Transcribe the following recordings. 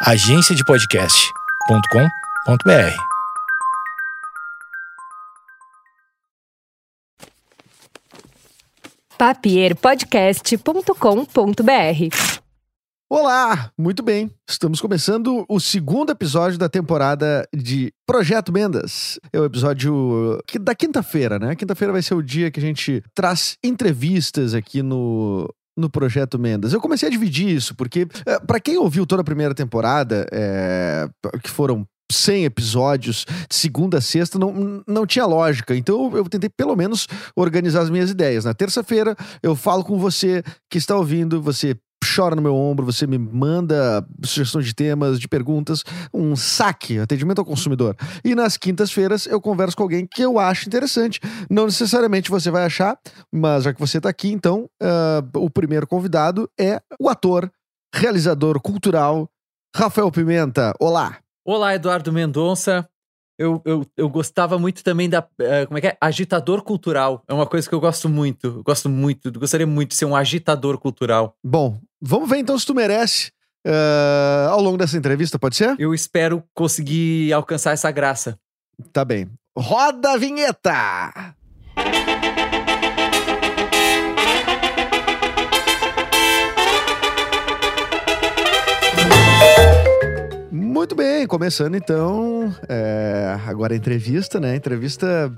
agenciadepodcast.com.br. papierpodcast.com.br. Olá, muito bem. Estamos começando o segundo episódio da temporada de Projeto Mendas. É o episódio da quinta-feira, né? Quinta-feira vai ser o dia que a gente traz entrevistas aqui no no Projeto Mendas. Eu comecei a dividir isso porque eh, pra quem ouviu toda a primeira temporada, eh, que foram 100 episódios de segunda a sexta, não, não tinha lógica. Então eu tentei pelo menos organizar as minhas ideias. Na terça-feira eu falo com você que está ouvindo, você chora no meu ombro, você me manda sugestões de temas, de perguntas, um saque, atendimento ao consumidor. E nas quintas-feiras eu converso com alguém que eu acho interessante. Não necessariamente você vai achar, mas já que você está aqui, então ah, o primeiro convidado é o ator, realizador cultural, Rafael Pimenta. Olá! Olá, Eduardo Mendonça. Eu, eu, eu gostava muito também da. eh, como é que é? Agitador cultural. É uma coisa que eu gosto muito. Eu gosto muito. Gostaria muito de ser um agitador cultural. Bom, vamos ver então se tu merece ah, ao longo dessa entrevista, pode ser? Eu espero conseguir alcançar essa graça. Tá bem. Roda a vinheta! Muito bem, começando então. é, agora a entrevista, né? A entrevista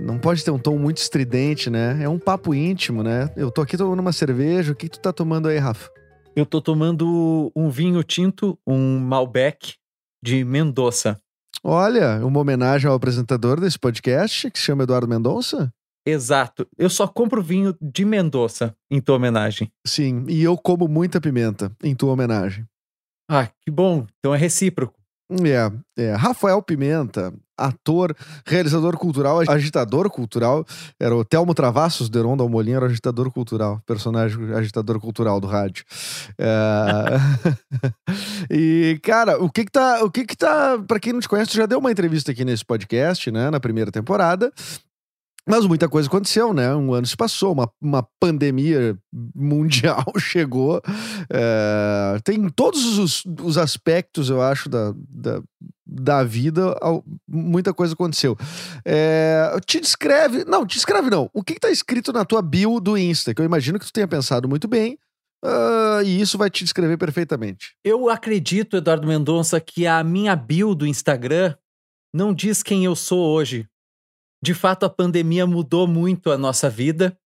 não pode ter um tom muito estridente, né? É um papo íntimo, né? Eu tô aqui tomando uma cerveja. O que, tu tá tomando aí, Rafa? Eu tô tomando um vinho tinto, um Malbec de Mendoza. Olha, uma homenagem ao apresentador desse podcast, que se chama Eduardo Mendonça. Exato. Eu só compro vinho de Mendoza em tua homenagem. Sim, e eu como muita pimenta em tua homenagem. Ah, que bom. Então é recíproco. É, é. Rafael Pimenta, ator, realizador cultural, agitador cultural. Era o Telmo Travassos, Deron da Almolim, era o agitador cultural, personagem agitador cultural do rádio. É... e, cara, o que que tá. O que que tá. Pra quem não te conhece, tu já deu uma entrevista aqui nesse podcast, né? Na primeira temporada. Mas muita coisa aconteceu, né? Um ano se passou, uma, uma pandemia mundial chegou. É, tem todos os, os aspectos, eu acho, da, da, da vida, al- muita coisa aconteceu. É, te descreve. Não, te descreve não. O que, que tá escrito na tua bio do Insta? Que eu imagino que tu tenha pensado muito bem. ah, e isso vai te descrever perfeitamente. Eu acredito, Eduardo Mendonça, que a minha bio do Instagram não diz quem eu sou hoje. De fato, a pandemia mudou muito a nossa vida.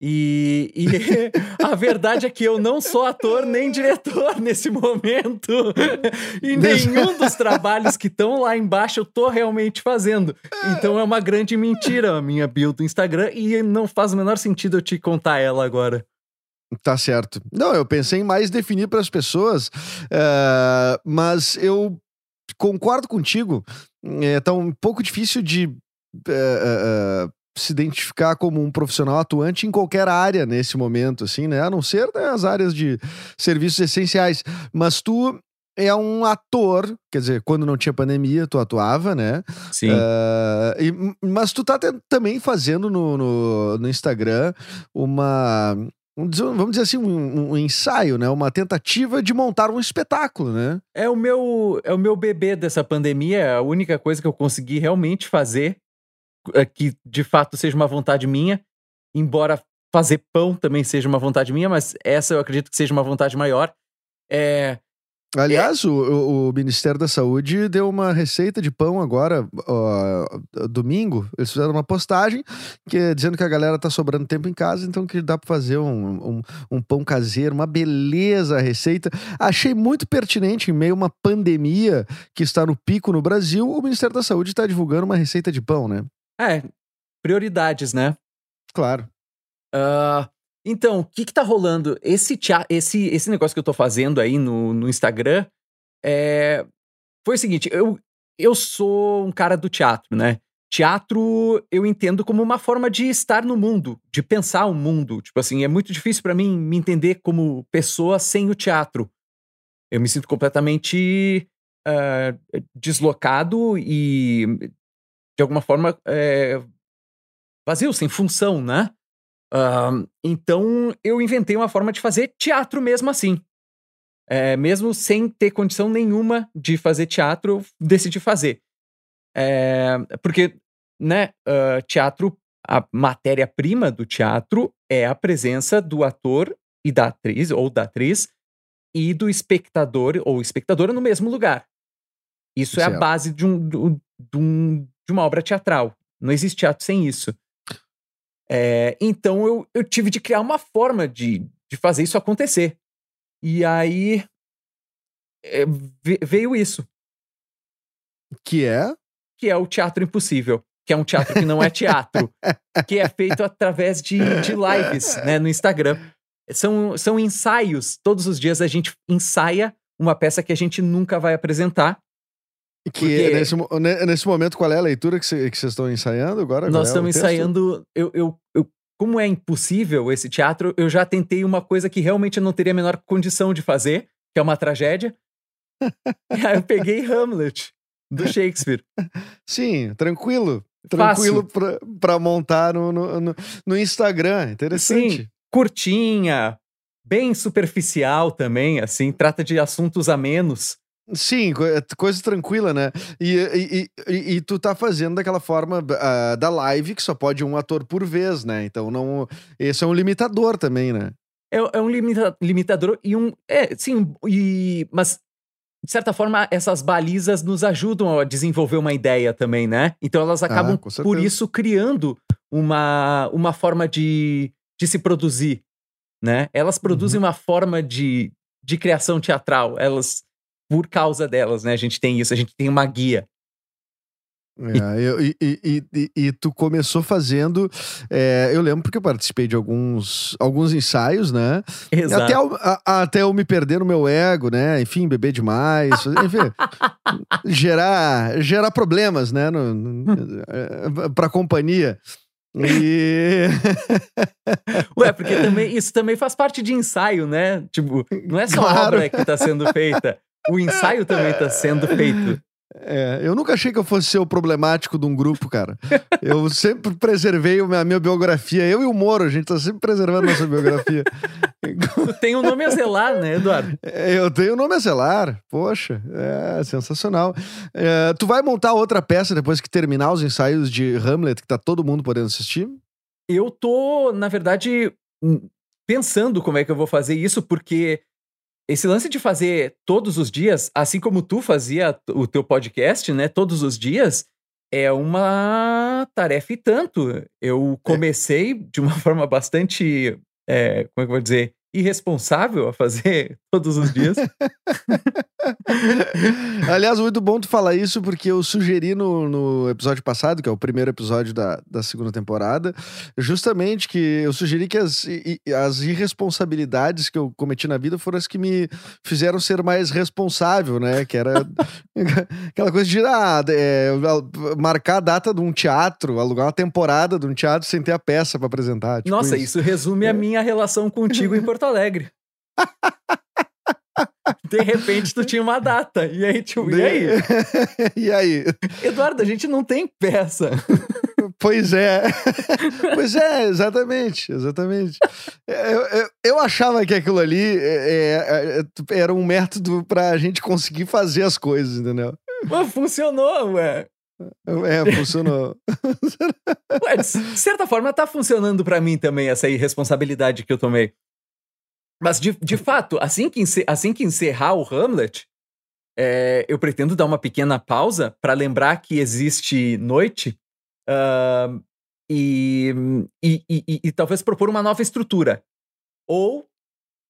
E, e a verdade é que eu não sou ator nem diretor nesse momento. E nenhum dos trabalhos que estão lá embaixo eu tô realmente fazendo. Então é uma grande mentira a minha bio do Instagram e não faz o menor sentido eu te contar ela agora. Tá certo. Não, eu pensei em mais definir para as pessoas, eh, mas eu concordo contigo. É tá um pouco difícil de eh, eh, eh, se identificar como um profissional atuante em qualquer área nesse momento, assim, né? A não ser né, as áreas de serviços essenciais. Mas tu é um ator, quer dizer, quando não tinha pandemia, tu atuava, né? Sim. Ah, e- mas tu tá também fazendo no, no, no Instagram uma. um Vamos dizer assim, um, um ensaio, né? Uma tentativa de montar um espetáculo, né? É o meu é o meu bebê dessa pandemia, é a única coisa que eu consegui realmente fazer que de fato seja uma vontade minha, embora fazer pão também seja uma vontade minha, mas essa eu acredito que seja uma vontade maior. É, Aliás, o, o- o Ministério da Saúde deu uma receita de pão agora, ó, domingo. Eles fizeram uma postagem que, é dizendo que a galera tá sobrando tempo em casa, então que dá pra fazer um, um, um pão caseiro, uma beleza a receita. Achei muito pertinente, em meio a uma pandemia que está no pico no Brasil, o Ministério da Saúde está divulgando uma receita de pão, né? É, prioridades, né? Claro. Ah, então, o que que tá rolando? Esse, esse, esse negócio que eu tô fazendo aí no, no Instagram é, foi o seguinte: eu, eu sou um cara do teatro, né? Teatro eu entendo como uma forma de estar no mundo, de pensar o mundo. Tipo assim, é muito difícil pra mim me entender como pessoa sem o teatro. Eu me sinto completamente ah, deslocado e, de alguma forma, é, vazio, sem função, né? Ah, então eu inventei uma forma de fazer teatro mesmo assim. É, mesmo sem ter condição nenhuma de fazer teatro, eu decidi fazer. É, porque, né, uh, teatro, a matéria-prima do teatro é a presença do ator e da atriz, ou da atriz, e do espectador ou espectadora no mesmo lugar. Isso é a base de, um, de, um, de uma obra teatral. Não existe teatro sem isso. É, então eu, eu tive de criar uma forma de, de fazer isso acontecer. E aí é, veio isso. Que é? Que é o Teatro Impossível. Que é um teatro que não é teatro. que é feito através de, de lives né, no Instagram. São, são ensaios. Todos os dias a gente ensaia uma peça que a gente nunca vai apresentar. Que porque... nesse, nesse momento, qual é a leitura que vocês estão ensaiando agora? Nós é estamos ensaiando. Eu, eu, eu, como é impossível esse teatro, eu já tentei uma coisa que realmente eu não teria a menor condição de fazer, que é uma tragédia. e aí eu peguei Hamlet, do Shakespeare. Sim, tranquilo. Tranquilo para montar no, no, no, Instagram. Interessante. Sim, curtinha, bem superficial também, assim, trata de assuntos a menos. Sim, é, coisa tranquila, né? E, e, e, e, tu tá fazendo daquela forma uh, da live que só pode um ator por vez, né? Então não. Esse é um limitador também, né? É, é um limita, limitador e um. É, sim, e, mas de certa forma, essas balizas nos ajudam a desenvolver uma ideia também, né? Então elas ah, acabam, ah, por isso, criando uma, uma forma de, de se produzir, né? Elas produzem uhum. uma forma de, de criação teatral. Elas por causa delas, né? A gente tem isso, a gente tem uma guia. É, eu, e, e, e, e, tu começou fazendo. É, eu lembro porque eu participei de alguns, alguns ensaios, né? Exato. Até, eu, a, até eu me perder no meu ego, né? Enfim, beber demais. enfim, gerar, gerar problemas, né? No, no, é, pra companhia. E... Ué, porque também, isso também faz parte de ensaio, né? Tipo, não é só claro. obra que está sendo feita o ensaio também está sendo feito. É, eu nunca achei que eu fosse ser o problemático de um grupo, cara. Eu sempre preservei a minha biografia. Eu e o Moro, a gente tá sempre preservando a nossa biografia. Tem um nome a zelar, né, Eduardo? É, eu tenho um nome a zelar. Poxa, é sensacional. É, tu vai montar outra peça depois que terminar os ensaios de Hamlet, que tá todo mundo podendo assistir? Eu tô, na verdade, pensando como é que eu vou fazer isso, porque esse lance de fazer todos os dias, assim como tu fazia o teu podcast, né, todos os dias, é uma tarefa e tanto. Eu é. comecei é. de uma forma bastante, é, como é que eu vou dizer, irresponsável a fazer todos os dias. Aliás, muito bom tu falar isso, porque eu sugeri no, no episódio passado, que é o primeiro episódio da, da segunda temporada, justamente que eu sugeri que as, as irresponsabilidades que eu cometi na vida foram as que me fizeram ser mais responsável, né? Que era aquela coisa de ah, é, marcar a data de um teatro, alugar uma temporada de um teatro sem ter a peça para apresentar. Tipo Nossa, isso. isso resume a minha relação contigo em Porto Alegre. De repente tu tinha uma data. E aí, tipo, e aí? e aí? Eduardo, a gente não tem peça. Pois é. pois é, exatamente. Exatamente. Eu, eu, eu achava que aquilo ali é, é, era um método pra gente conseguir fazer as coisas, entendeu? Mas funcionou, ué. É, funcionou. Ué, de certa forma, tá funcionando para mim também essa irresponsabilidade que eu tomei. Mas, de, de fato, assim que, assim que encerrar o Hamlet, é, eu pretendo dar uma pequena pausa para lembrar que existe noite uh, e, e, e, e, talvez propor uma nova estrutura. Ou,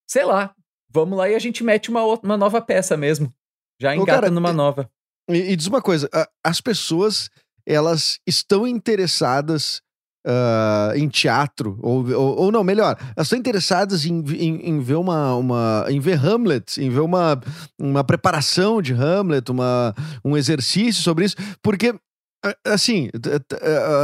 sei lá, vamos lá e a gente mete uma, uma nova peça mesmo. Já engata Ô, cara, numa nova. E, diz uma coisa: as pessoas elas estão interessadas uh, em teatro, ou, ou, ou, não, melhor, elas estão interessadas em, em, em, ver uma, uma. em ver Hamlet, em ver uma, uma preparação de Hamlet, uma, um exercício sobre isso, porque. Assim,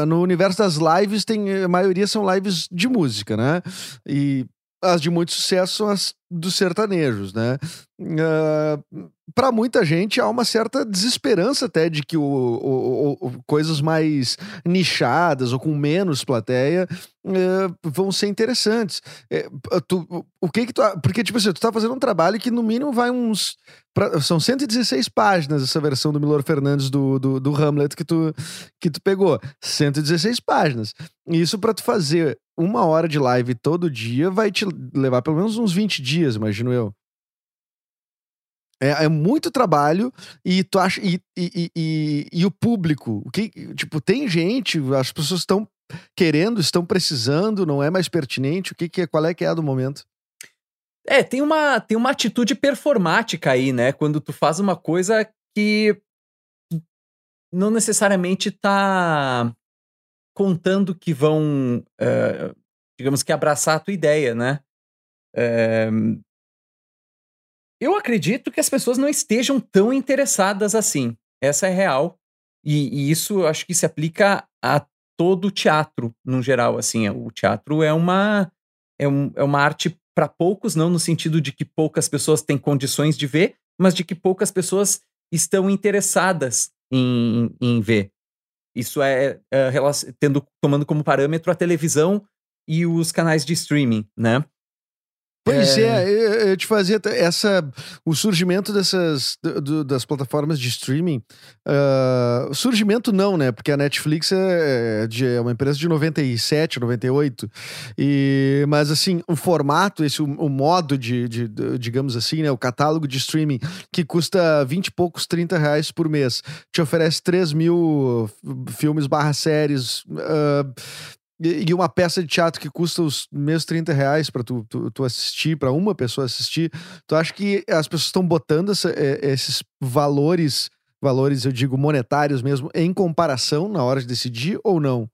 no universo das lives, tem, a maioria são lives de música, né? E as de muito sucesso são as dos sertanejos, né? Uh, para muita gente há uma certa desesperança até de que o, o, o, coisas mais nichadas ou com menos plateia é, vão ser interessantes. É, tu, o que que tu. Porque, tipo assim, tu tá fazendo um trabalho que no mínimo vai uns. Pra, são 116 páginas essa versão do Milor Fernandes do, do, do, Hamlet que tu, que tu pegou. 116 páginas. Isso para tu fazer uma hora de live todo dia vai te levar pelo menos uns 20 dias, imagino eu. É, é, muito trabalho e tu acha e, e, e, e, o público, o que tipo tem gente, as pessoas estão querendo, estão precisando, não é mais pertinente. O que, que é, qual é que é do momento? É, tem uma tem uma atitude performática aí, né? Quando tu faz uma coisa que não necessariamente tá contando que vão, uh, digamos que abraçar a tua ideia, né? Uh, eu acredito que as pessoas não estejam tão interessadas assim. Essa é real. E, e isso eu acho que se aplica a todo o teatro, no geral. Assim, o teatro é uma, é, um, é uma arte para poucos, não no sentido de que poucas pessoas têm condições de ver, mas de que poucas pessoas estão interessadas em, em ver. Isso é, é tendo, tomando como parâmetro a televisão e os canais de streaming, né? Pois é, é eu, te fazia essa o surgimento dessas do, das plataformas de streaming. Uh, surgimento não, né? Porque a Netflix é, de, é uma empresa de 97, 98. E, mas assim, o formato, esse o, o modo de, de, de, digamos assim, né? O catálogo de streaming que custa 20 e poucos, 30 reais por mês, te oferece 3 mil filmes barra séries. Uh, e uma peça de teatro que custa os mesmos 30 reais pra tu, tu, tu assistir, para uma pessoa assistir, tu acha que as pessoas estão botando essa, esses valores, valores, eu digo, monetários mesmo, em comparação na hora de decidir ou não?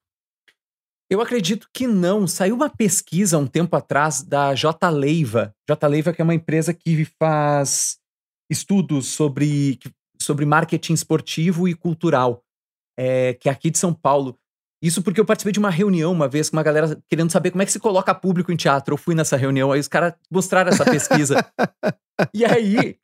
Eu acredito que não. Saiu uma pesquisa um tempo atrás da J. Leiva. J. Leiva, que é uma empresa que faz estudos sobre, sobre marketing esportivo e cultural, é, que é aqui de São Paulo. Isso porque eu participei de uma reunião uma vez com uma galera querendo saber como é que se coloca público em teatro. Eu fui nessa reunião, aí os caras mostraram essa pesquisa. e aí.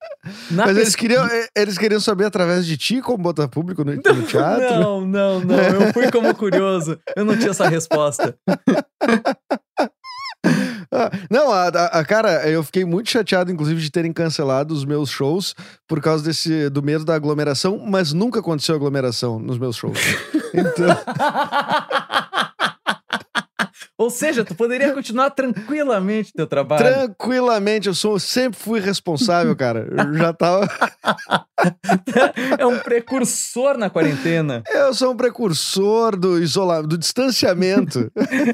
Mas eles, queriam, eh, eles queriam saber através de ti como botar público no, no teatro? Não, não, não. Eu fui como curioso. Eu não tinha essa resposta. Ah, não, a, a, cara, eu fiquei muito chateado, inclusive, de terem cancelado os meus shows por causa desse do medo da aglomeração, mas nunca aconteceu aglomeração nos meus shows. Então. Ou seja, tu poderia continuar tranquilamente teu trabalho. Tranquilamente, eu sou, sempre fui responsável, cara. Eu já tava. é um precursor na quarentena. Eu sou um precursor do isolamento, do distanciamento.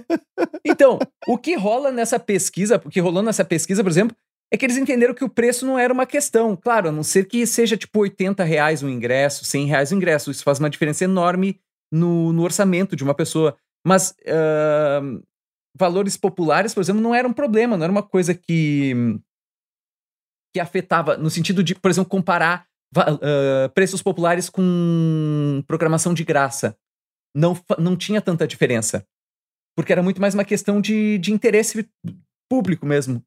então, o que rola nessa pesquisa, o que rolou nessa pesquisa, por exemplo, é que eles entenderam que o preço não era uma questão. Claro, a não ser que seja tipo 80 reais o ingresso, 100 reais o ingresso. Isso faz uma diferença enorme no, no orçamento de uma pessoa. Mas uh, valores populares, por exemplo, não era um problema, não era uma coisa que, que afetava, no sentido de, por exemplo, comparar uh, preços populares com programação de graça. Não, não tinha tanta diferença. Porque era muito mais uma questão de, de interesse público mesmo.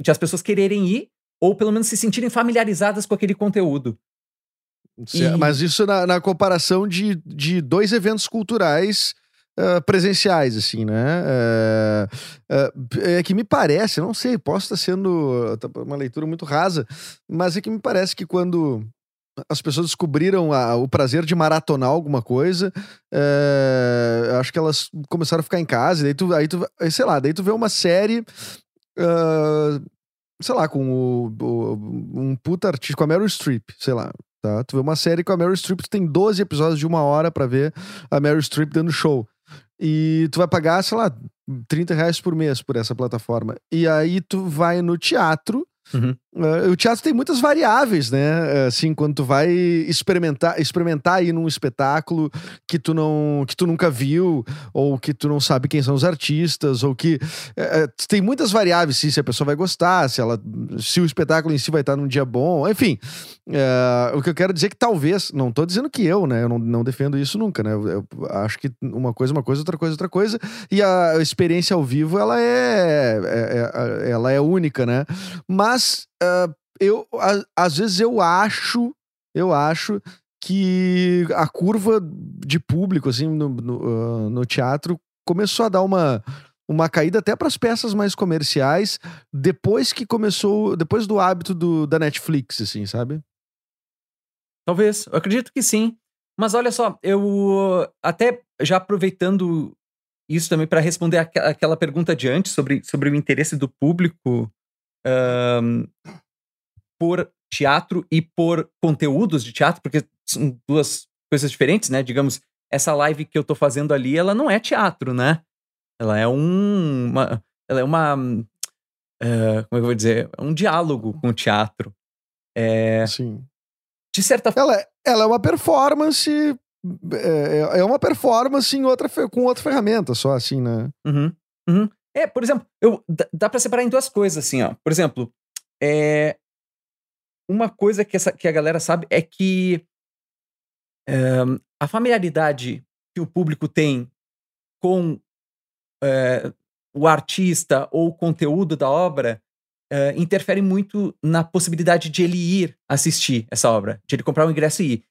De as pessoas quererem ir, ou pelo menos se sentirem familiarizadas com aquele conteúdo. E... Mas isso na, na comparação de, de dois eventos culturais Uh, presenciais, assim, né? Uh, uh, é que me parece, não sei, posso estar sendo tá, uma leitura muito rasa, mas é que me parece que quando as pessoas descobriram a, o prazer de maratonar alguma coisa, acho que elas começaram a ficar em casa, daí tu, aí tu, sei lá, daí tu vê uma série sei lá, com o, o, um puta artista, com a Meryl Streep, sei lá, tá? Tu vê uma série com a Meryl Streep, tu tem 12 episódios de uma hora para ver a Meryl Streep dando show. E tu vai pagar, sei lá, 30 reais por mês por essa plataforma. E aí tu vai no teatro Uhum. Uh, o teatro tem muitas variáveis, né? Assim, quando tu vai experimentar, experimentar aí num espetáculo que tu não, que tu nunca viu, ou que tu não sabe quem são os artistas, ou que uh, tem muitas variáveis, se, se a pessoa vai gostar, se ela, se o espetáculo em si vai estar num dia bom, enfim. Uh, o que eu quero dizer é que talvez, não tô dizendo que eu, né? Eu não, não defendo isso nunca, né? Eu, eu acho que uma coisa, uma coisa, outra coisa, outra coisa, e a experiência ao vivo ela é, é, é ela é única, né? Mas uh, eu, a- às vezes eu acho, eu acho que a curva de público, assim, no, no, ah, no teatro começou a dar uma, uma caída até para as peças mais comerciais depois que começou, depois do hábito do, da Netflix, assim, sabe? Talvez, eu acredito que sim. Mas olha só, eu até já aproveitando isso também para responder aquela pergunta de antes sobre, sobre o interesse do público ahn, por teatro e por conteúdos de teatro, porque são duas coisas diferentes, né? Digamos, essa live que eu tô fazendo ali, ela não é teatro, né? Ela é um, uma, ela é uma, eh, como é que eu vou dizer, É um diálogo com o teatro. É, Assim. de certa Ela, é- ela é uma performance. É, é uma performance em outra, com outra ferramenta, só assim, né? Uhum, uhum. É, por exemplo, eu, dá, para separar em duas coisas, assim, ó. Por exemplo, é, uma coisa que, essa, que a galera sabe é que é, a familiaridade que o público tem com é, o artista ou o conteúdo da obra é, interfere muito na possibilidade de ele ir assistir essa obra, de ele comprar o ingresso e ir.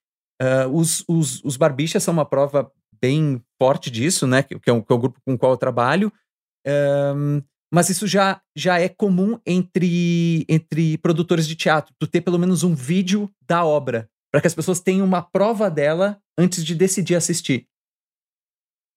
Os, os, os Barbichas são uma prova bem forte disso, né? Que, que é, o, que é grupo com o qual eu trabalho. Ahn, mas isso já, já é comum entre, entre produtores de teatro, tu ter pelo menos um vídeo da obra, para que as pessoas tenham uma prova dela antes de decidir assistir.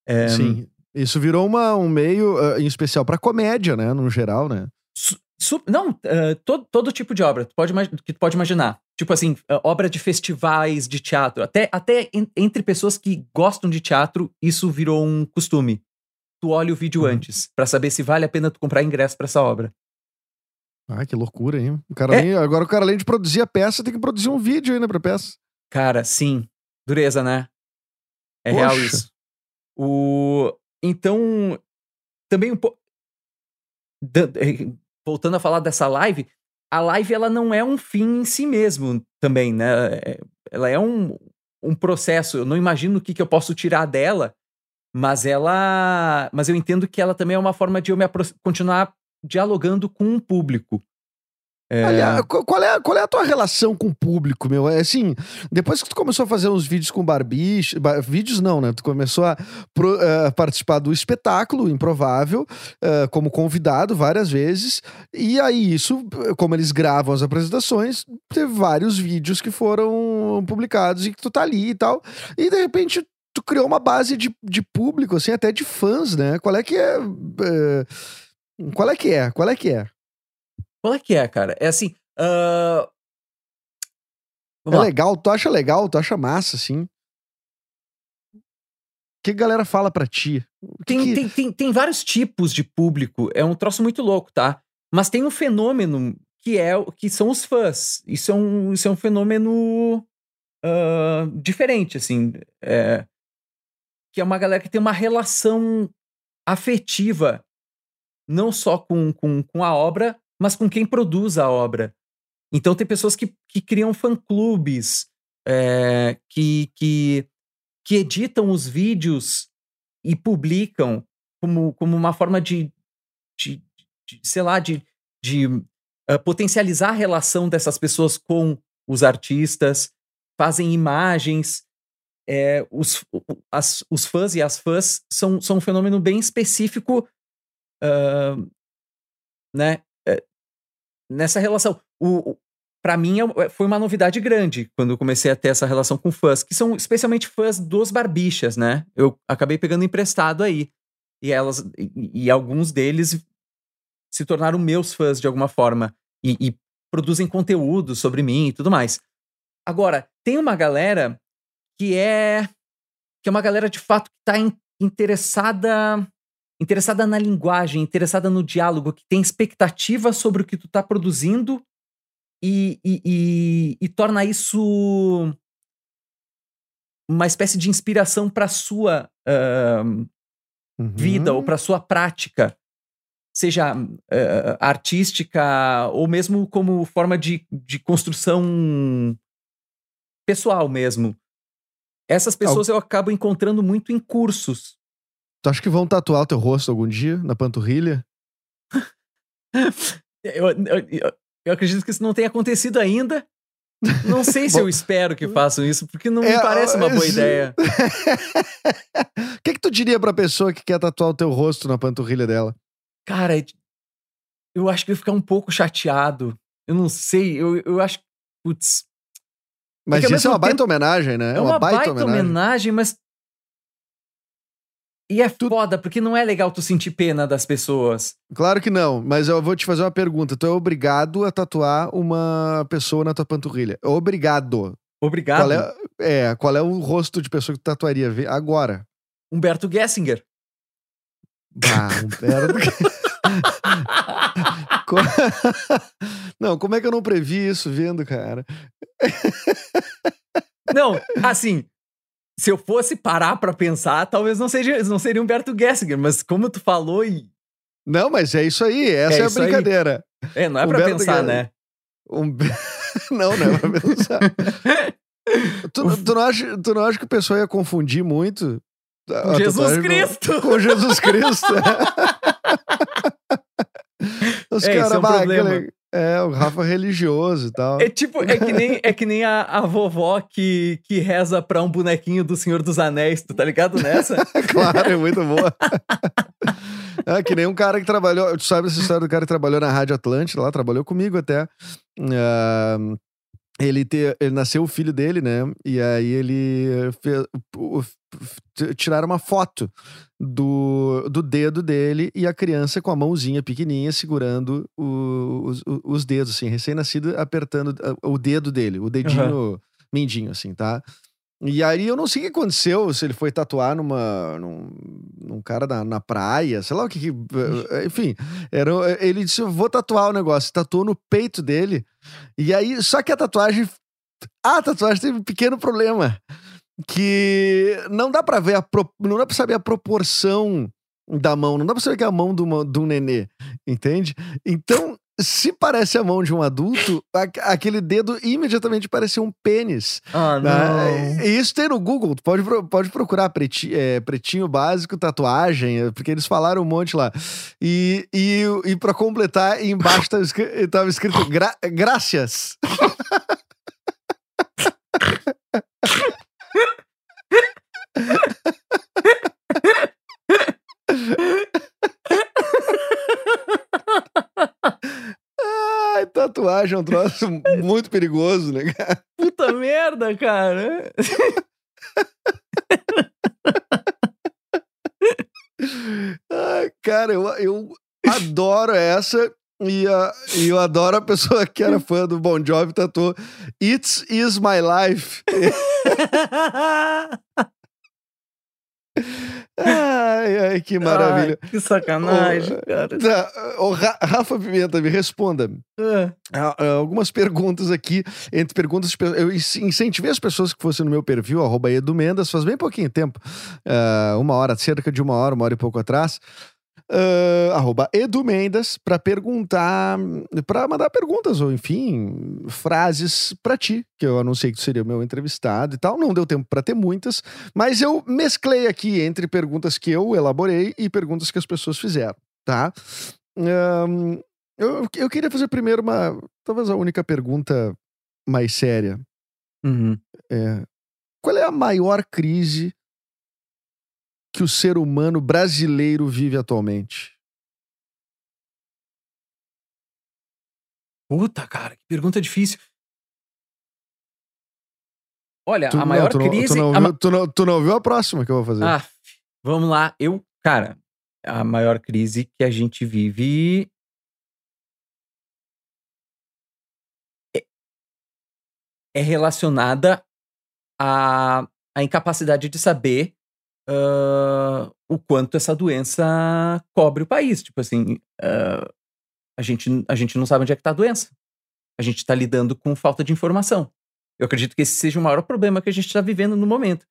É, Sim. Isso virou uma, um meio, ah, em especial pra comédia, né? No geral, né? su- su- não, eh, todo, todo tipo de obra tu pode, que tu pode imaginar. Tipo assim, eh, obra de festivais de teatro. Até, até en- entre pessoas que gostam de teatro, isso virou um costume. Tu olha o vídeo antes, para saber se vale a pena tu comprar ingresso para essa obra. Ah, que loucura, hein? O cara É. nem- agora o cara, além de produzir a peça, tem que produzir um vídeo ainda pra peça. Cara, sim. Dureza, né? É real Poxa. isso. O... Então, também um pouco. Voltando a falar dessa live, a live ela não é um fim em si mesmo também, né? É- Ela é um, um processo. Eu não imagino o que, que eu posso tirar dela, mas ela. Mas eu entendo que ela também é uma forma de eu me apro- continuar dialogando com o público. É, Aliás, qu- qual é, qual é a tua relação com o público, meu? É assim, depois que tu começou a fazer uns vídeos com barbicha, ba- vídeos não, né? Tu começou a pro- eh, participar do espetáculo Improvável eh, como convidado várias vezes, e aí isso, como eles gravam as apresentações, teve vários vídeos que foram publicados e que tu tá ali e tal, e de repente tu criou uma base de, de público, assim, até de fãs, né? Qual é que é... eh, qual é que é? Qual é que é? Qual é que é, cara? É assim. ah, É lá. legal, tu acha legal, tu acha massa, assim. O que a galera fala pra ti? Tem, que- tem, tem, tem vários tipos de público. É um troço muito louco, tá? Mas tem um fenômeno que é que são os fãs. Isso é um, isso é um fenômeno ah, diferente, assim. é, que é uma galera que tem uma relação afetiva, não só com, com, com a obra, mas com quem produz a obra. Então tem pessoas que, que criam fã-clubes, é, que, que, que editam os vídeos e publicam como, como uma forma de, de, de, sei lá, de, de ah, potencializar a relação dessas pessoas com os artistas, fazem imagens. É, os, o- o- as- os fãs e as fãs são, são um fenômeno bem específico ah, né, é, nessa relação. O, para mim é- foi uma novidade grande quando eu comecei a ter essa relação com fãs, que são especialmente fãs dos barbichas, né? Eu acabei pegando emprestado aí. E elas e, e alguns deles se tornaram meus fãs de alguma forma e, e produzem conteúdo sobre mim e tudo mais. Agora, tem uma galera que é que é uma galera de fato que está interessada interessada na linguagem, interessada no diálogo, que tem expectativa sobre o que tu tá produzindo e, e, e, e torna isso uma espécie de inspiração para sua ah, Uhum. vida ou para sua prática, seja eh, artística ou mesmo como forma de, de construção pessoal mesmo. Essas pessoas eu acabo encontrando muito em cursos. Tu acha que vão tatuar o teu rosto algum dia na panturrilha? Eu, eu- eu- Eu acredito que isso não tenha acontecido ainda. Não sei se Bom, eu espero que façam isso, porque não me É, parece uma boa ideia. O que, que tu diria pra pessoa que quer tatuar o teu rosto na panturrilha dela? Cara, eu acho que eu ia ficar um pouco chateado. Eu não sei, eu, eu acho que. Putz, Mas isso é uma baita tempo- homenagem, né? é uma, baita, homenagem. mas. E é foda, porque não é legal tu sentir pena das pessoas. Claro que não, mas eu vou te fazer uma pergunta. Tu é obrigado a tatuar uma pessoa na tua panturrilha. Obrigado. Obrigado. Qual é, é, qual é o rosto de pessoa que tu tatuaria? Agora. Humberto Gessinger. Bah, Humberto. Não, como é que eu não previ isso vendo, cara? Não, assim, se eu fosse parar pra pensar, talvez não seja, não seria Humberto Gessinger, mas como tu falou e. Não, mas é isso aí, essa é, É a isso aí. brincadeira. É, não é pra Humberto pensar, Gessinger. né? Humber- não, não é pra pensar. tu, tu não acha, tu não acha que o pessoal ia confundir muito? a- a Jesus tatuagem com- Cristo! Com, Jesus Cristo. Os É, caras, é um bah, problema. aquele- é, o Rafa religioso e tal. É tipo, é que nem, é que nem a, a vovó que, que reza pra um bonequinho do Senhor dos Anéis, tu tá ligado nessa? claro, é muito boa. É que nem um cara que trabalhou. Tu sabe essa história do cara que trabalhou na Rádio Atlântida lá, trabalhou comigo até. Ah, ele, te, ele nasceu o filho dele, né? E aí ele fez, tiraram uma foto do, do dedo dele e a criança com a mãozinha pequenininha segurando o- os, os- os dedos, assim, recém-nascido apertando ah, o dedo dele, o dedinho mindinho, assim, tá? E aí eu não sei o que aconteceu, se ele foi tatuar numa, num, num cara na, na praia, sei lá o que. que eh, enfim, era, ele disse: vou tatuar o negócio. Tatuou no peito dele. E aí, só que a tatuagem. A tatuagem teve um pequeno problema. Que não dá pra ver a. pro- Não dá pra saber a proporção da mão. Não dá pra saber que é a mão de, uma, de um nenê. Entende? Então. Se parece a mão de um adulto, a- aquele dedo imediatamente parece um pênis. Ah, Né? E isso tem no Google, tu pode, pode procurar preti- é, pretinho básico, tatuagem, é, porque eles falaram um monte lá. E, e, e para completar, embaixo tava escrito, tava escrito gra, graças. tatuagem é um troço muito perigoso, né, cara? Puta merda, cara. Ai, cara, eu, eu adoro essa. E, e eu adoro a pessoa que era fã do Bon Jovi tatuou It's Is My Life. Ai, ai, que maravilha. Ai, que sacanagem, Ô, cara. Tá, ô, Ra- Rafa Pimenta, me responda. Ah, algumas perguntas aqui, entre perguntas, eu inc- incentivei as pessoas que fossem no meu perfil, arroba Edu Mendes, faz bem pouquinho tempo, uma hora, cerca de uma hora, uma hora e pouco atrás, ah, arroba Edu Mendes, para perguntar, para mandar perguntas, ou enfim, frases para ti, que eu anunciei que tu seria o meu entrevistado e tal, não deu tempo para ter muitas, mas eu mesclei aqui entre perguntas que eu elaborei e perguntas que as pessoas fizeram, tá? Ahn, eu, eu queria fazer primeiro uma. Talvez a única pergunta mais séria. uhum. É, qual é a maior crise que o ser humano brasileiro vive atualmente? Puta, cara, que pergunta difícil. Olha, Tu, a não, maior tu não, crise. Tu não, a viu, tu, não, tu não viu a próxima que eu vou fazer? Ah, vamos lá. Eu, cara, a maior crise que a gente vive. é- É relacionada à, à incapacidade de saber ah, o quanto essa doença cobre o país. Tipo assim, ah, a, gente, a gente não sabe onde é que tá a doença. A gente tá lidando com falta de informação. Eu acredito que esse seja o maior problema que a gente está vivendo no momento.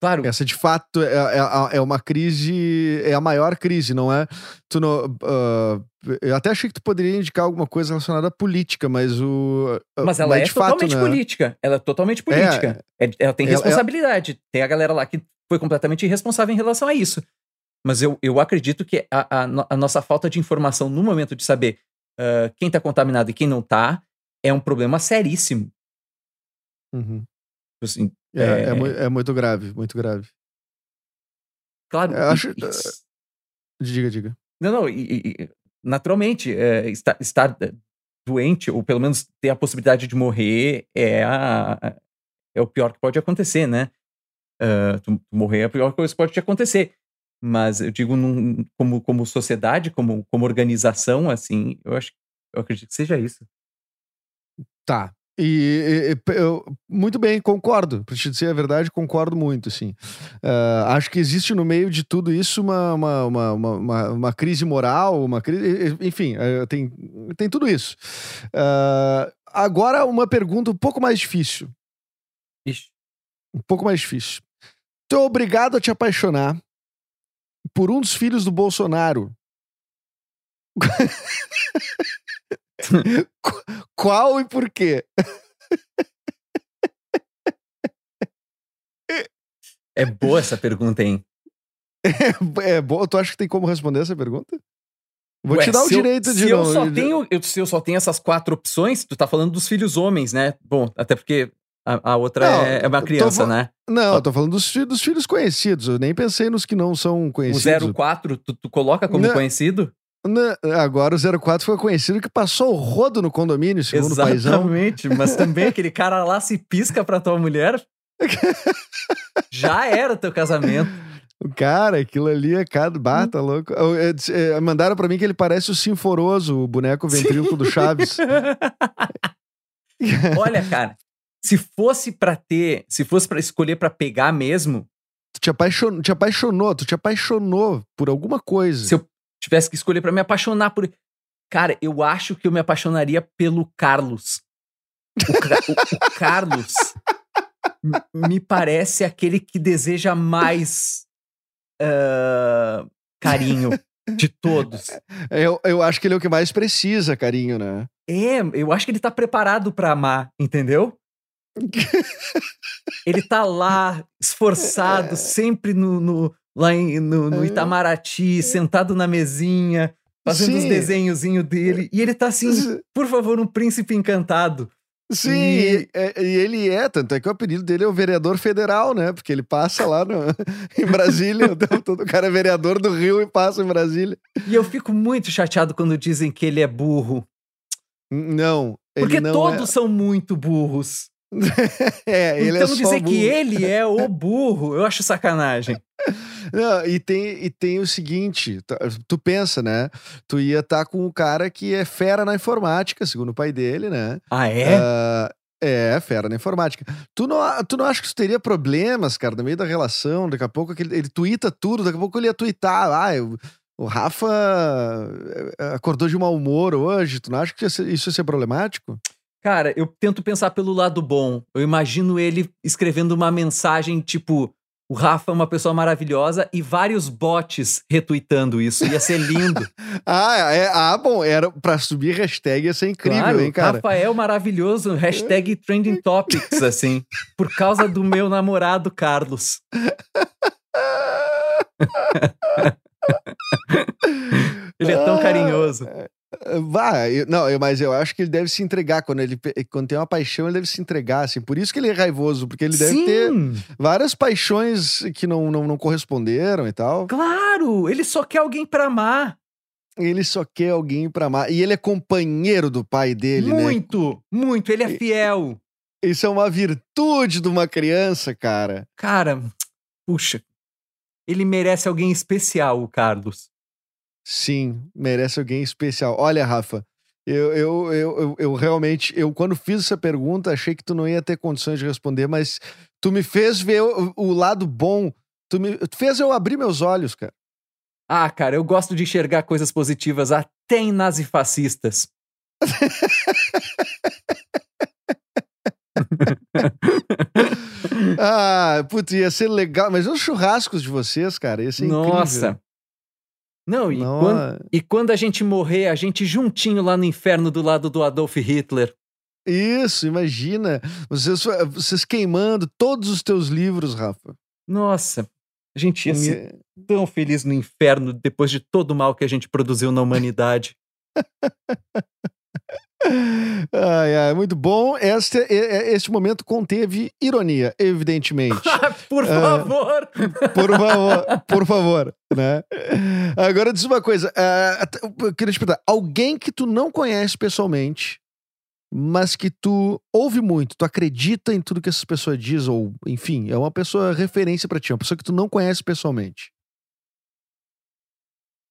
Claro, Essa de fato é, é, é uma crise, é a maior crise, não é? Tu não, ah, eu até achei que tu poderia indicar alguma coisa relacionada à política, mas o. ah, Mas ela é de fato, totalmente né? política. Ela é totalmente política. É- ela tem ela- responsabilidade. Tem a galera lá que foi completamente irresponsável em relação a isso. Mas eu, eu acredito que a, a a nossa falta de informação no momento de saber ah, quem tá contaminado e quem não tá, é um problema seríssimo. Uhum. Assim, É, é É. é muito grave, muito grave. claro. Eu e- acho- e- Diga, diga. Não, não, e, e- e, naturalmente, é, estar, estar é, doente, ou pelo menos ter a possibilidade de morrer, é, a- é o pior que pode acontecer, né? Tu, tu morrer é a pior coisa que pode te acontecer. Mas eu digo, num- como, como sociedade, como, como organização, assim, eu acho eu acredito que seja isso. Tá. E, e- eu- muito bem, concordo. Pra te dizer a verdade, concordo muito, assim. Ah, acho que existe no meio de tudo isso uma, uma, uma, uma, uma- crise moral, uma crise. Enfim, eh, tem, tem tudo isso. Ah, agora, uma pergunta um pouco mais difícil. Ixi. Um pouco mais difícil. Tu é obrigado a te apaixonar por um dos filhos do Bolsonaro. Qu- Qual e por quê? É boa essa pergunta, hein? É bom. Tu acha que tem como responder essa pergunta? Vou Ué, te dar o se eu- direito de se eu não- só de- tenho eu- Se eu só tenho essas quatro opções, tu tá falando dos filhos homens, né? Bom, até porque a, a outra Não, é, é uma tô criança, né? Não, eu tô falando dos, dos filhos conhecidos. Eu nem pensei nos que não são O conhecidos. 04, tu, tu coloca como Não. conhecido? Não, agora o 04 foi conhecido que passou o rodo no condomínio, segundo o paizão. Exatamente, mas também aquele cara lá se pisca pra tua mulher. Já era teu casamento. O cara, aquilo ali é cada bata louco. Eu- eu disse- é, mandaram pra mim que ele parece o Sinforoso, o boneco ventríloco do Chaves. Olha, cara, se fosse pra ter, se fosse pra escolher pra pegar mesmo, Tu te apaixonou, te apaixonou, tu te apaixonou por alguma coisa. se eu tivesse que escolher pra me apaixonar por. Cara, eu acho que eu me apaixonaria pelo Carlos. O, o- o Carlos me parece aquele que deseja mais ah, carinho de todos. Eu, eu acho que ele é o que mais precisa, carinho, né? É, eu acho que ele tá preparado pra amar, entendeu? ele tá lá, esforçado, sempre no, no- lá em- no, no Itamaraty, sentado na mesinha, fazendo os Sim. desenhozinhos dele. E ele tá assim, por favor, um príncipe encantado. Sim, E- e, é- e ele é, tanto é que o apelido dele é o vereador federal, né? Porque ele passa lá no- em Brasília, o tempo todo. o cara é vereador do Rio e passa em Brasília. E eu fico muito chateado quando dizem que ele é burro. Não, Porque não todos são muito burros. É. é ele então é dizer burro. que ele é o burro, eu acho sacanagem. Não, e, tem, e tem o seguinte, tá- tu pensa, né? Tu ia estar com um cara que é fera na informática, segundo o pai dele, né? Ah, é? Ah, é, fera na informática. Tu não, tu não acha que tu teria problemas, cara, no meio da relação? Daqui a pouco aquele, ele tuita tudo, daqui a pouco ele ia tuitar. Ah, eu- o Rafa eh, acordou de mau humor hoje. Tu não acha que isso ia ser problemático? Cara, eu tento pensar pelo lado bom. Eu imagino ele escrevendo uma mensagem tipo: o Rafa é uma pessoa maravilhosa e vários bots retweetando isso. Ia ser lindo. Ah, é, ah bom, era pra subir hashtag ia ser incrível, claro, hein, cara? Rafael maravilhoso, hashtag trending topics, assim, por causa do meu namorado Carlos. Ele é tão Ah, carinhoso. Vai, eu- não, eu- mas eu acho que ele deve se entregar quando ele quando tem uma paixão, ele deve se entregar, assim. Por isso que ele é raivoso, porque ele deve Sim, ter várias paixões que não, não, não corresponderam e tal. claro, ele só quer alguém pra amar. Ele só quer alguém pra amar. E ele é companheiro do pai dele, né? muito, muito, ele é fiel. Isso é uma virtude de uma criança, cara. Cara, puxa, ele merece alguém especial, o Carlos. Sim, merece alguém especial. Olha, Rafa, eu, eu, eu, eu, realmente, eu quando fiz essa pergunta, achei que tu não ia ter condições de responder, mas tu me fez ver o, o lado bom. Tu me tu fez eu abrir meus olhos, cara. Ah, cara, eu gosto de enxergar coisas positivas até em nazifascistas. ah, putz, ia ser legal. Mas os churrascos de vocês, cara, ia ser Nossa. Não, e incrível. quando, e quando a gente morrer, a gente juntinho lá no inferno do lado do Adolf Hitler. Isso, imagina. Vocês, vocês queimando todos os teus livros, Rafa. Nossa, a gente ia ser tão feliz no inferno depois de todo o mal que a gente produziu na humanidade. Ai, ai, muito bom. Este, este momento conteve ironia, evidentemente. Por favor! Por favor, por favor, né? Agora diz uma coisa, ah, até- eu queria te perguntar, alguém que tu não conhece pessoalmente, mas que tu ouve muito, tu acredita em tudo que essas pessoas dizem, ou enfim, é uma pessoa referência pra ti, uma pessoa que tu não conhece pessoalmente.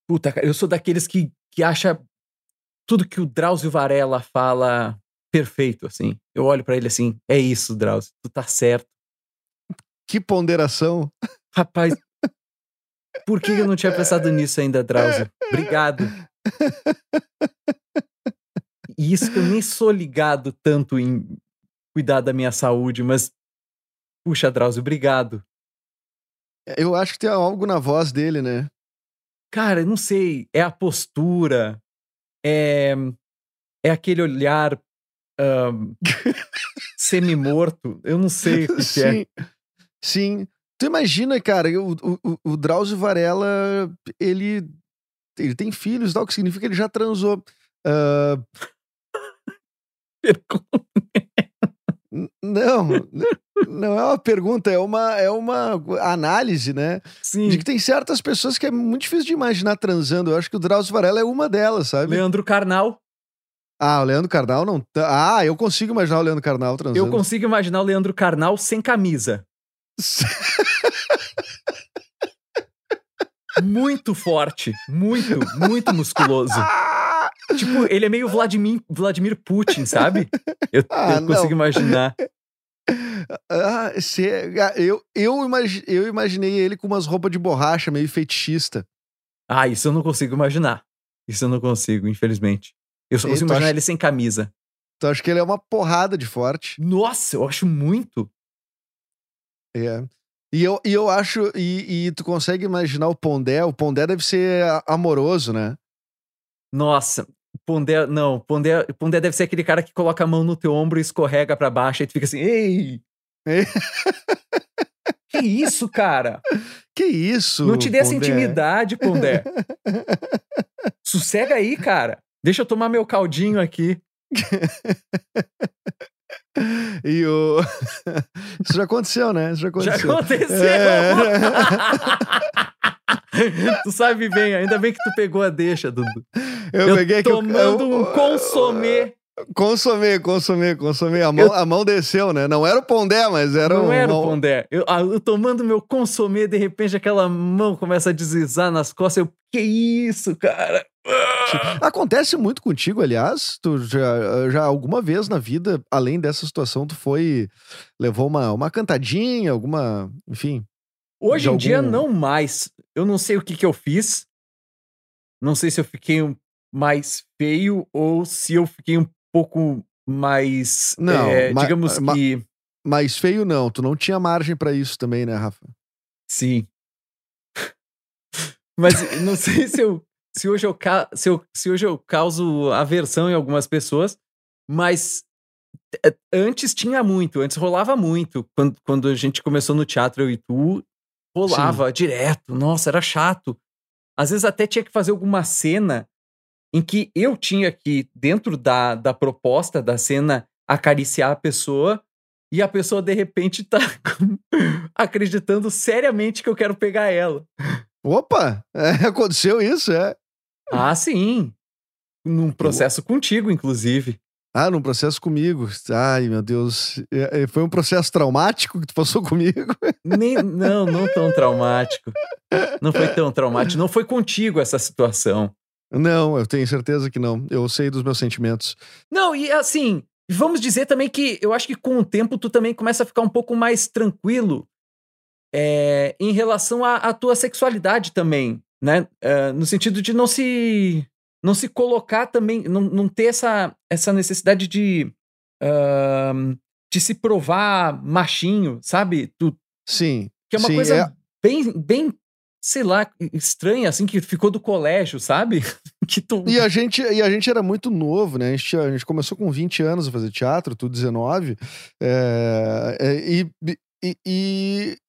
Puta, cara, eu sou daqueles que, que acha tudo que o Drauzio Varela fala perfeito, assim. Eu olho pra ele assim, é isso, Drauzio, tu tá certo. Que ponderação. Rapaz, por que eu não tinha pensado nisso ainda, Drauzio? Obrigado. E isso que eu nem sou ligado tanto em cuidar da minha saúde, mas. Puxa, Drauzio, obrigado. Eu acho que tem algo na voz dele, né? Cara, eu não sei, é a postura, é, é aquele olhar ahn, semi-morto, eu não sei o que, que é. Sim. Sim. Tu imagina, cara, o, o, o Drauzio Varela, ele, ele tem filhos e tal, o que significa que ele já transou. N- não, n- não é uma pergunta, é uma, é uma análise, né? Sim, De que tem certas pessoas que é muito difícil de imaginar transando. Eu acho que o Drauzio Varela é uma delas, sabe? Leandro Carnal. Ah, o Leandro Carnal não. tá- Ah, eu consigo imaginar o Leandro Carnal transando. Eu consigo imaginar o Leandro Carnal sem camisa. Muito forte, muito, muito musculoso. Tipo, ele é meio Vladimir, Vladimir Putin, sabe? Eu, Ah, eu consigo imaginar. Ah, cê- ah, eu, eu, imagi- eu imaginei ele com umas roupas de borracha, meio fetichista. Ah, isso eu não consigo imaginar. Isso eu não consigo, infelizmente. Eu só consigo tu imaginar acha- ele sem camisa. Então acho que ele é uma porrada de forte. Nossa, eu acho muito. É. E eu, e eu acho. E, e tu consegue imaginar o Pondé? O Pondé deve ser amoroso, né? Nossa, Pondé, não, Pondé, Pondé deve ser aquele cara que coloca a mão no teu ombro e escorrega pra baixo e tu fica assim, ei! Ei. que isso, cara? Que isso? Não te dê essa intimidade, Pondé. Sossega aí, cara. Deixa eu tomar meu caldinho aqui. E o. Isso já aconteceu, né? Isso já Já aconteceu. aconteceu. É. tu sabe bem, ainda bem que tu pegou a deixa, Dudu. Eu, Eu peguei que eu- tomando eu- um consomê. Consomê, consomê, consomê. A mão, a mão desceu, né? Não era o Pondé, mas era Não um. era o Pondé. Eu, eu tomando meu consomê, de repente aquela mão começa a deslizar nas costas. Eu, que isso, cara? Acontece muito contigo, aliás. Tu já, já alguma vez na vida, além dessa situação, tu foi. levou uma, uma cantadinha, alguma. Enfim. Hoje em dia, algum- não mais. Eu não sei o que, que eu fiz. Não sei se eu fiquei um- mais feio ou se eu fiquei um pouco mais. Não, é, ma- digamos ma- que. Mas feio não. Tu não tinha margem pra isso também, né, Rafa? Sim. Mas não sei se eu. Se hoje eu, se, eu, se hoje eu causo aversão em algumas pessoas, mas é, antes tinha muito, antes rolava muito. Quando, quando a gente começou no teatro, eu e tu, rolava direto. Nossa, era chato. Às vezes até tinha que fazer alguma cena em que eu tinha que, dentro da, da proposta da cena, acariciar a pessoa e a pessoa de repente tá acreditando seriamente que eu quero pegar ela. Opa! é, aconteceu isso, é. Ah, sim. Num processo contigo, inclusive. Ah, num processo comigo. Ai, meu Deus. É, é, Foi um processo traumático que tu passou comigo. Nem, não, não tão traumático. Não foi tão traumático. Não foi contigo essa situação. Não, eu tenho certeza que não. Eu sei dos meus sentimentos. Não, e assim, vamos dizer também que eu acho que com o tempo tu também começa a ficar um pouco mais tranquilo é, em relação à, tua sexualidade também, né? É, no sentido de não se não se colocar também, não, não ter essa, essa necessidade de ahn, de se provar machinho, sabe? Tu, Sim. que é uma sim, coisa é- bem, bem, sei lá, estranha, assim, que ficou do colégio, sabe? que tu... E a, gente, e a gente era muito novo, né? A gente, a gente começou com 20 anos a fazer teatro, tu 19. É, é, e, E,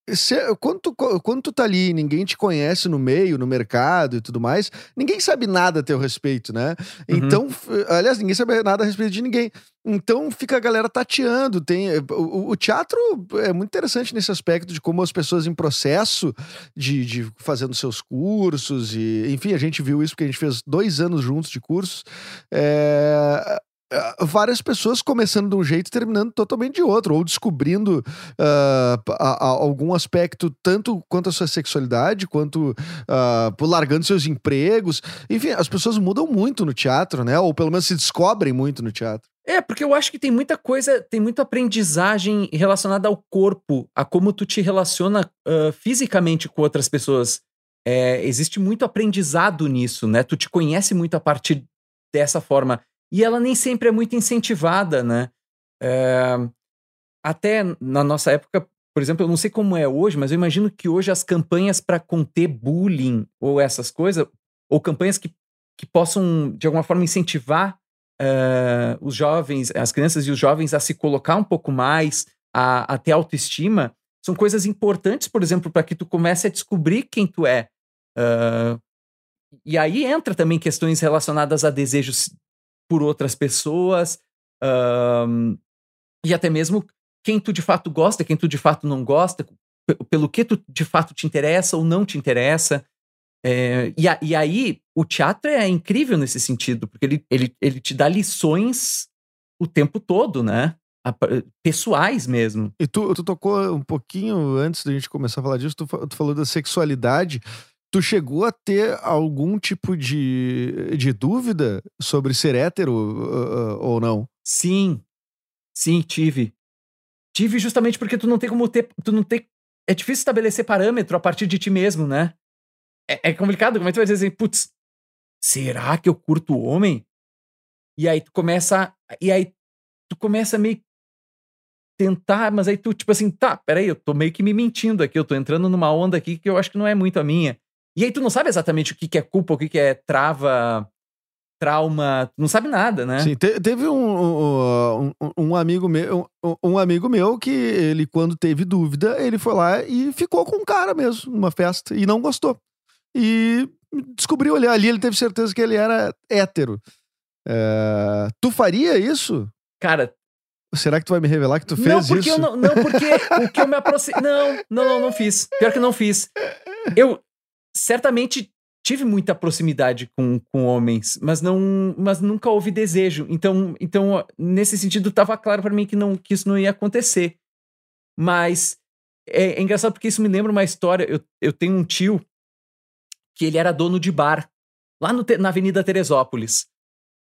e se, quando, tu, quando tu tá ali, ninguém te conhece no meio, no mercado e tudo mais, ninguém sabe nada a teu respeito, né? Uhum. Então, aliás, ninguém sabe nada a respeito de ninguém. Então fica a galera tateando. Tem, o, o teatro é muito interessante nesse aspecto de como as pessoas em processo de, de fazendo seus cursos, e enfim, a gente viu isso porque a gente fez dois anos juntos de cursos. É, ah, várias pessoas começando de um jeito e terminando totalmente de outro, ou descobrindo ah, a- a- algum aspecto, tanto quanto a sua sexualidade, quanto por largando seus empregos. Enfim, as pessoas mudam muito no teatro, né? Ou pelo menos se descobrem muito no teatro. É, porque eu acho que tem muita coisa, tem muita aprendizagem relacionada ao corpo, a como tu te relaciona ah, fisicamente com outras pessoas. É, existe muito aprendizado nisso, né? Tu te conhece muito a partir dessa forma. E ela nem sempre é muito incentivada, né? É, até na nossa época, por exemplo, eu não sei como é hoje, mas eu imagino que hoje as campanhas para conter bullying ou essas coisas, ou campanhas que, que possam, de alguma forma, incentivar eh, os jovens, as crianças e os jovens a se colocar um pouco mais, a, a ter autoestima, são coisas importantes, por exemplo, para que tu comece a descobrir quem tu é. Ah, e aí entra também questões relacionadas a desejos por outras pessoas, ahn, e até mesmo quem tu de fato gosta, quem tu de fato não gosta, pe- pelo que tu de fato te interessa ou não te interessa. É, e, a- e aí, o teatro é incrível nesse sentido, porque ele, ele, ele te dá lições o tempo todo, né? Pessoais mesmo. E tu, tu tocou um pouquinho antes da gente começar a falar disso, tu, tu falou da sexualidade. Tu chegou a ter algum tipo de, de dúvida sobre ser hétero uh, uh, ou não? Sim, sim, tive. Tive justamente porque tu não tem como ter. Tu não tem, é difícil estabelecer parâmetro a partir de ti mesmo, né? É, é complicado, como é que tu vai dizer assim, putz, será que eu curto homem? E aí tu começa. E aí tu começa a meio tentar, mas aí tu, tipo assim, tá, peraí, eu tô meio que me mentindo aqui, eu tô entrando numa onda aqui que eu acho que não é muito a minha. E aí tu não sabe exatamente o que, que é culpa, o que, que é trava, trauma, tu não sabe nada, né? Sim, te- teve um, um, um- um amigo meu, um, um amigo meu que ele, quando teve dúvida, ele foi lá e ficou com um cara mesmo, numa festa, e não gostou. E descobriu ali, ali ele teve certeza que ele era hétero. É, tu faria isso? Cara, Será que tu vai me revelar que tu fez não, porque isso? eu não, não, porque o que eu me aproximei. Não, não, não, não fiz. Pior que não fiz. Eu certamente tive muita proximidade com, com homens, mas não, mas nunca houve desejo. Então, então nesse sentido, tava claro pra mim que, não, que isso não ia acontecer. Mas é, é engraçado porque isso me lembra uma história. Eu, eu tenho um tio que ele era dono de bar lá no na Avenida Teresópolis.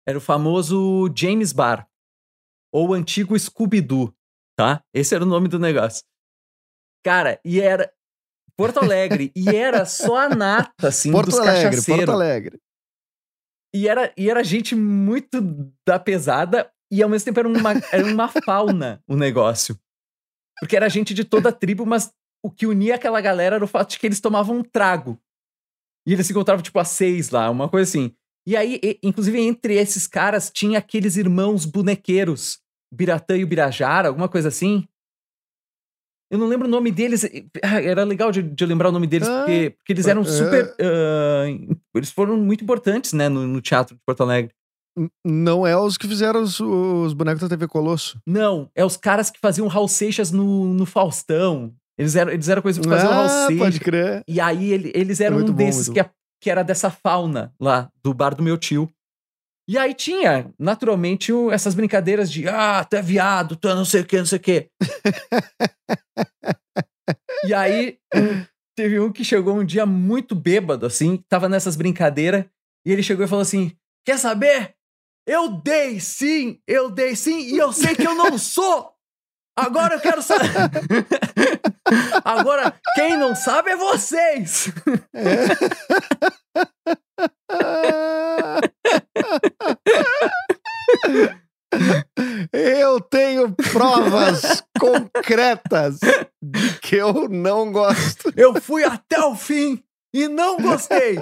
Era o famoso James Bar ou o antigo Scooby-Doo, tá? Esse era o nome do negócio. Cara, e era Porto Alegre, e era só a nata, assim, Porto dos Alegre, cachaceiros. Porto Alegre. E era, e era gente muito da pesada, e ao mesmo tempo era uma, era uma fauna o negócio. Porque era gente de toda a tribo, mas o que unia aquela galera era o fato de que eles tomavam um trago. E eles se encontravam, tipo, a seis lá, uma coisa assim. E aí, e- inclusive, entre esses caras, tinha aqueles irmãos bonequeiros, Biratã e o Birajara, alguma coisa assim. Eu não lembro o nome deles. ah, Era legal de, de lembrar o nome deles, Ah, porque, porque eles eram é. super. ah, eles foram muito importantes, né, no, no teatro de Porto Alegre. Não é os que fizeram os, os bonecos da TV Colosso. Não, é os caras que faziam Raul Seixas no, no Faustão. Eles eram, eles eram coisa que faziam Raul Ah, Seixas. pode crer. E aí ele- eles eram muito um bom, desses que, a- que era dessa fauna lá, do bar do meu tio. E aí tinha, naturalmente, o- essas brincadeiras de ah, tu é viado, tu é não sei o que, não sei o que. e aí teve um que chegou um dia muito bêbado, assim, tava nessas brincadeiras, e ele chegou e falou assim: Quer saber? Eu dei sim, eu dei sim, e eu sei que eu não sou! Agora eu quero saber. Agora, quem não sabe é vocês! Eu tenho provas concretas de que eu não gosto. Eu fui até o fim e não gostei.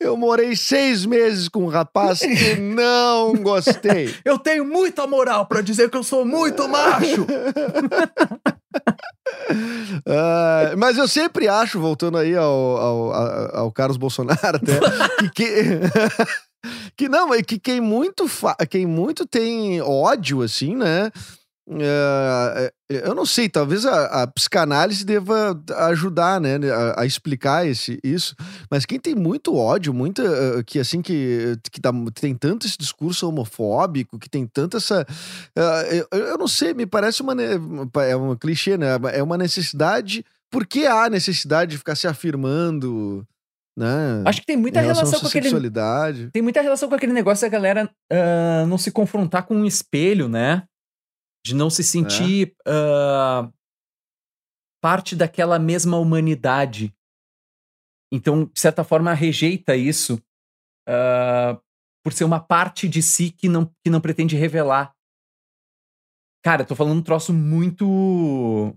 Eu morei seis meses com um rapaz e não gostei. Eu tenho muita moral pra dizer que eu sou muito macho. Ah, mas eu sempre acho, voltando aí ao, ao, ao- ao Carlos Bolsonaro, até, que, que, que não, é que quem muito, fa- quem muito tem ódio, assim, né? É, eu não sei, talvez a, a psicanálise deva ajudar, né, a, a explicar esse, isso. Mas quem tem muito ódio, muita eh, que assim que, que dá- tem tanto esse discurso homofóbico, que tem tanta essa ah, eu, eu não sei, me parece uma é um clichê, né? É uma necessidade. Por que há necessidade de ficar se afirmando, né? Acho que tem muita relação relação com aquele. sexualidade. Tem muita relação com aquele negócio da galera ah, não se confrontar com um espelho, né? De não se sentir ah, parte daquela mesma humanidade. Então, de certa forma, rejeita isso ah, por ser uma parte de si que não, que não pretende revelar. Cara, eu tô falando um troço muito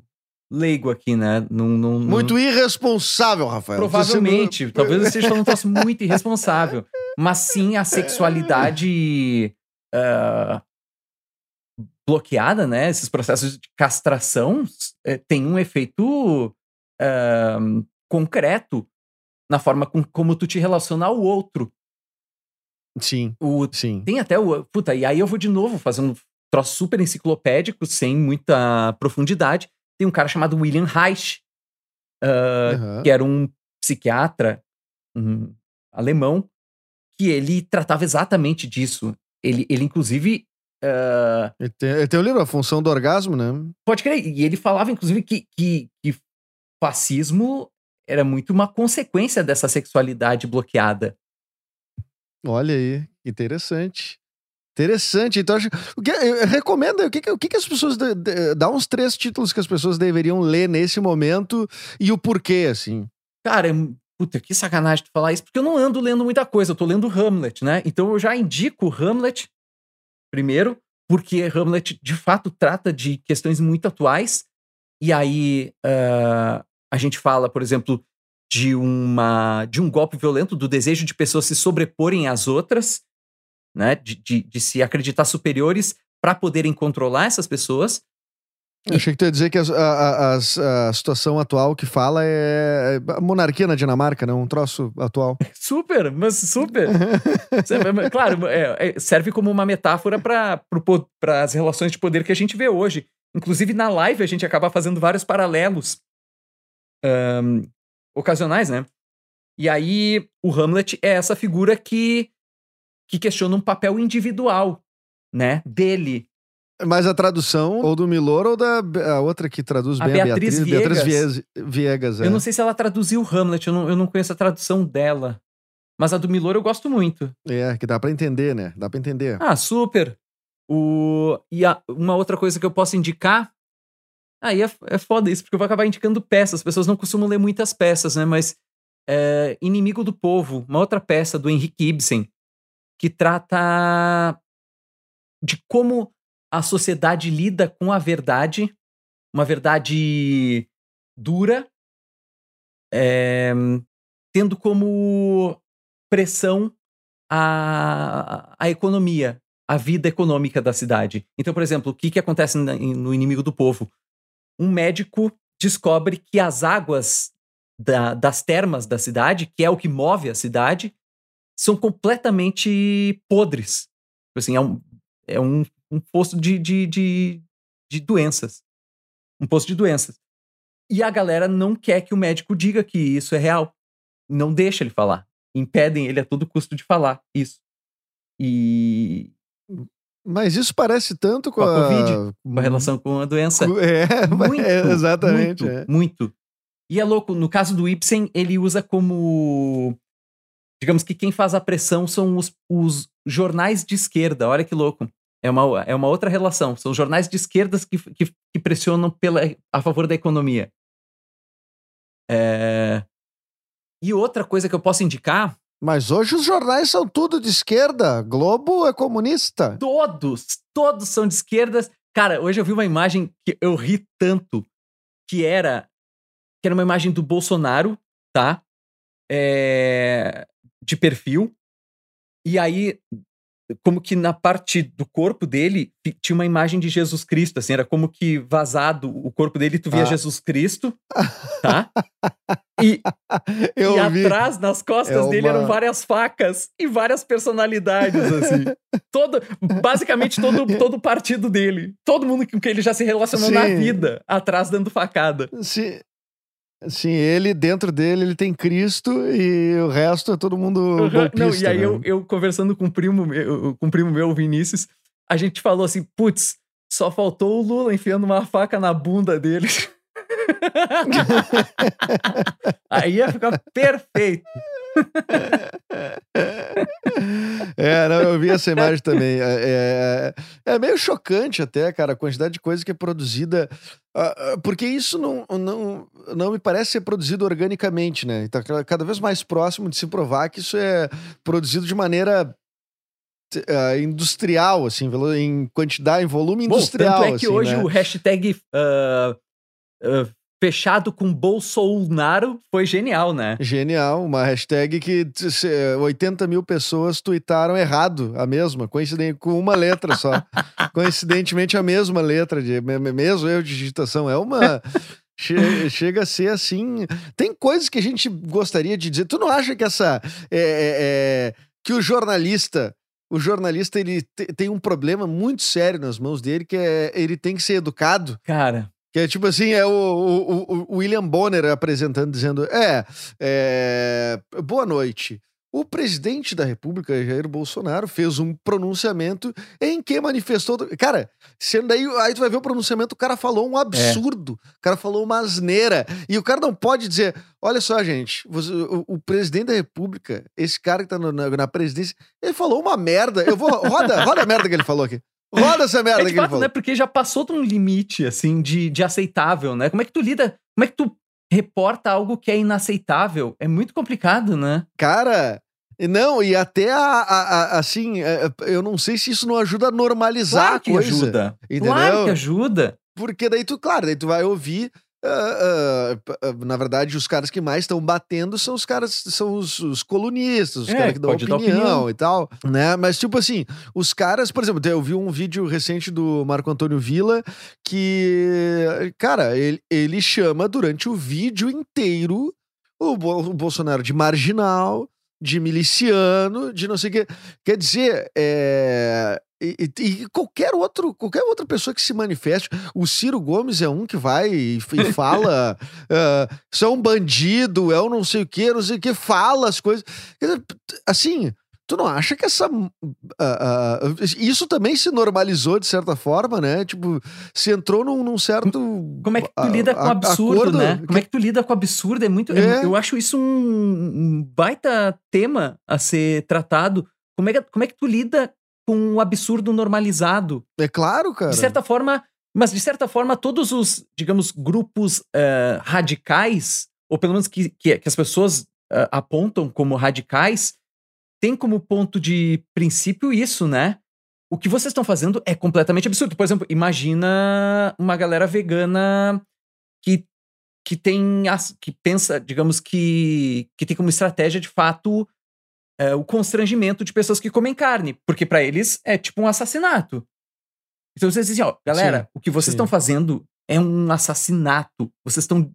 leigo aqui, né? Não, não- Muito irresponsável, Rafael. Provavelmente. Talvez eu esteja falando um troço muito irresponsável. Mas sim a sexualidade ah, bloqueada, né? Esses processos de castração eh, tem um efeito ah, concreto na forma com, como tu te relaciona ao outro. Sim, O, sim. tem até o. Puta, e aí eu vou de novo fazer um troço super enciclopédico, sem muita profundidade. Tem um cara chamado William Reich, ah, Aham. que era um psiquiatra um alemão, que ele tratava exatamente disso. Ele, ele inclusive, ah, Ele tem, ele tem o livro A Função do Orgasmo, né? pode crer, e ele falava inclusive que, que, que fascismo era muito uma consequência dessa sexualidade bloqueada. Olha aí, interessante. Interessante. Então, acho, o que, recomenda, o que, o que, as pessoas. dá uns três títulos que as pessoas deveriam ler nesse momento e o porquê, assim. Cara, puta, que sacanagem tu falar isso, porque eu não ando lendo muita coisa, eu tô lendo Hamlet, né? Então eu já indico Hamlet primeiro, porque Hamlet de fato trata de questões muito atuais, e aí ah, a gente fala, por exemplo, de uma de um golpe violento, do desejo de pessoas se sobreporem às outras, né? De, de, de se acreditar superiores para poderem controlar essas pessoas. Eu achei que tu ia dizer que a, a- as- a situação atual que fala é a monarquia na Dinamarca, não? Um troço atual. Super, mas super. Claro, é, é, serve como uma metáfora para as relações de poder que a gente vê hoje. Inclusive, na live, a gente acaba fazendo vários paralelos ahn, ocasionais, né? E aí, o Hamlet é essa figura que, que questiona um papel individual, né? Dele. Mas a tradução, ou do Milor, ou da a outra que traduz A bem a Beatriz Beatriz, Beatriz Viegas. Vies- Viegas. é. Eu não sei se ela traduziu Hamlet, eu não, eu não conheço a tradução dela. Mas a do Milor eu gosto muito. É, que dá pra entender, né? Dá pra entender. Ah, super. O... E a- uma outra coisa que eu posso indicar. Aí é, é foda isso, porque eu vou acabar indicando peças. As pessoas não costumam ler muitas peças, né? Mas é, Inimigo do Povo, uma outra peça do Henrique Ibsen, que trata de como a sociedade lida com a verdade, uma verdade dura, é, tendo como pressão a, a economia, a vida econômica da cidade. Então, por exemplo, o que, que acontece no Inimigo do Povo? Um médico descobre que as águas da- das termas da cidade, que é o que move a cidade, são completamente podres. Tipo Assim, é um, é um, um poço de, de, de, de doenças. Um poço de doenças. E a galera não quer que o médico diga que isso é real. Não deixa ele falar. Impedem ele a todo custo de falar isso. E Mas isso parece tanto com, Com a a, Covid, com a relação com a doença. É, Muito, é, exatamente. Muito, é. muito. E é louco, no caso do Ibsen, ele usa como. Digamos que quem faz a pressão são os, os jornais de esquerda. Olha que louco. É uma, é uma outra relação. São jornais de esquerdas que, que, que pressionam pela, a favor da economia. É, E outra coisa que eu posso indicar Mas hoje os jornais são tudo de esquerda. Globo é comunista. todos, todos são de esquerdas. Cara, hoje eu vi uma imagem que eu ri tanto, que era que era uma imagem do Bolsonaro, tá? É, de perfil. E aí, como que na parte do corpo dele ti- tinha uma imagem de Jesus Cristo, assim, era como que vazado o corpo dele, tu via Ah. Jesus Cristo, tá? E, e atrás, nas costas É dele, eram uma- várias facas e várias personalidades, assim. todo, basicamente, todo, todo o partido dele. Todo mundo com quem ele já se relacionou na Sim. vida, atrás dando facada. Sim, sim, ele, dentro dele, ele tem Cristo e o resto é todo mundo Uhum. golpista. Não, e aí né? eu, eu conversando com o primo meu, com o primo meu, o Vinícius, a gente falou assim, putz, só faltou o Lula enfiando uma faca na bunda dele. aí ia ficar perfeito. É, não, eu vi essa imagem também. É, é, é meio chocante até, cara, a quantidade de coisa que é produzida. ah, ah, Porque isso não, não, não me parece ser produzido organicamente, né? Então, cada- vez mais próximo de se provar que isso é produzido de maneira ah, industrial, assim, em quantidade, em volume Bom, industrial. tanto é que assim, hoje né? o hashtag ah, ah, fechado com Bolsonaro foi genial, né? Genial, uma hashtag que t- se- 80 mil pessoas tuitaram errado, a mesma, coincidente, com uma letra só. Coincidentemente, a mesma letra, de, me- me- mesmo erro de digitação. É uma. che- chega a ser assim. Tem coisas que a gente gostaria de dizer. Tu não acha que essa. é- é- que o jornalista. O jornalista ele te- tem um problema muito sério nas mãos dele, que é ele tem que ser educado. Cara, Que é tipo assim, é o, o- o William Bonner apresentando, dizendo: é, é, boa noite. O presidente da República, Jair Bolsonaro, fez um pronunciamento em que manifestou. Cara, sendo daí, aí tu vai ver o pronunciamento, o cara falou um absurdo, o cara falou uma asneira. E o cara não pode dizer: olha só, gente, você- o, o presidente da República, esse cara que tá no- na, na presidência, ele falou uma merda. Eu vou. Roda, roda a merda que ele falou aqui. Roda essa merda é de fato, né? Porque já passou de um limite, assim, de, de aceitável, né? Como é que tu lida, como é que tu reporta algo que é inaceitável? É muito complicado, né? Cara, não, e até a, a- a- assim, é, eu não sei se isso não ajuda a normalizar Claro a coisa. ajuda. entendeu? Claro que ajuda. Porque daí tu, claro, daí tu vai ouvir. Ah, na verdade, os caras que mais estão batendo são os caras, são os, os colunistas, os É, caras que dão opinião, opinião. e tal, né? Mas, tipo assim, os caras, por exemplo, eu vi um vídeo recente do Marco Antônio Villa que, cara, ele, ele chama durante o vídeo inteiro o, Bo- o Bolsonaro de marginal, de miliciano, de não sei o quê. Quer dizer, é, e, e- e qualquer outro, qualquer outra pessoa que se manifeste, o Ciro Gomes é um que vai e, e fala, é um bandido, é um não sei o quê, não sei o quê, fala as coisas. Quer dizer, assim, tu não acha que essa. ah, ah, isso também se normalizou de certa forma, né? Tipo, se entrou num, num certo. Como é que tu lida com a- absurdo, acordo né? Como é que tu lida com absurdo? É muito. é- É. eu acho isso um, um baita tema a ser tratado. Como é, que, como é que tu lida com o absurdo normalizado? É claro, cara. De certa forma, mas de certa forma, todos os, digamos, grupos eh, radicais, ou pelo menos que, que, que as pessoas eh, apontam como radicais, têm como ponto de princípio isso, né? O que vocês estão fazendo é completamente absurdo. Por exemplo, imagina uma galera vegana que, que tem as- que pensa, digamos que que tem como estratégia de fato eh, o constrangimento de pessoas que comem carne, porque para eles é tipo um assassinato. Então vocês dizem, ó, galera, Sim, o que vocês estão fazendo é um assassinato. Vocês estão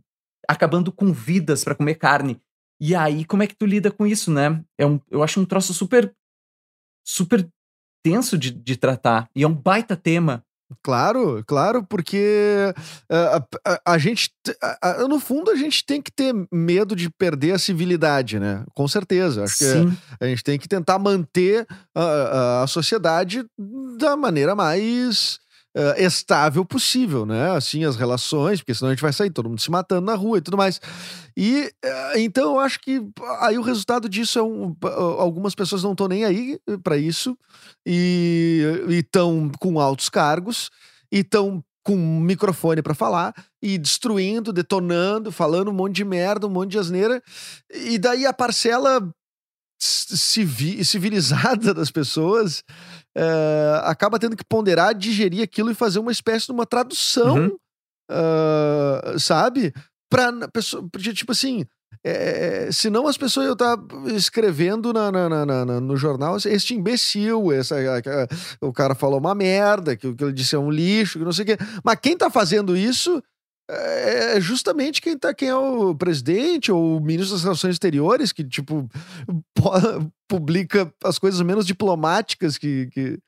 acabando com vidas para comer carne. E aí, como é que tu lida com isso, né? É um, eu acho um troço super, super tenso de, de tratar. E é um baita tema. Claro, claro, porque ah, a, a- a gente, a- a- no fundo, a gente tem que ter medo de perder a civilidade, né? Com certeza. Acho que Sim. a gente tem que tentar manter a, a- a sociedade da maneira mais ah, estável possível, né? Assim, as relações, porque senão a gente vai sair todo mundo se matando na rua e tudo mais. E ah, então eu acho que aí o resultado disso é um. Algumas pessoas não estão nem aí para isso e estão com altos cargos e estão com um microfone para falar e destruindo, detonando, falando um monte de merda, um monte de asneira. E daí a parcela civilizada das pessoas eh, acaba tendo que ponderar, digerir aquilo e fazer uma espécie de uma tradução, Uhum. ah, sabe? Pra pessoa, porque, tipo assim, É, senão as pessoas iam estar escrevendo na, na- na- no jornal este imbecil, essa, a- o cara falou uma merda, que o que ele disse é um lixo, que não sei o quê. Mas quem tá fazendo isso é justamente quem, tá, quem é o presidente ou o ministro das Relações Exteriores, que, tipo, po- publica as coisas menos diplomáticas que, que,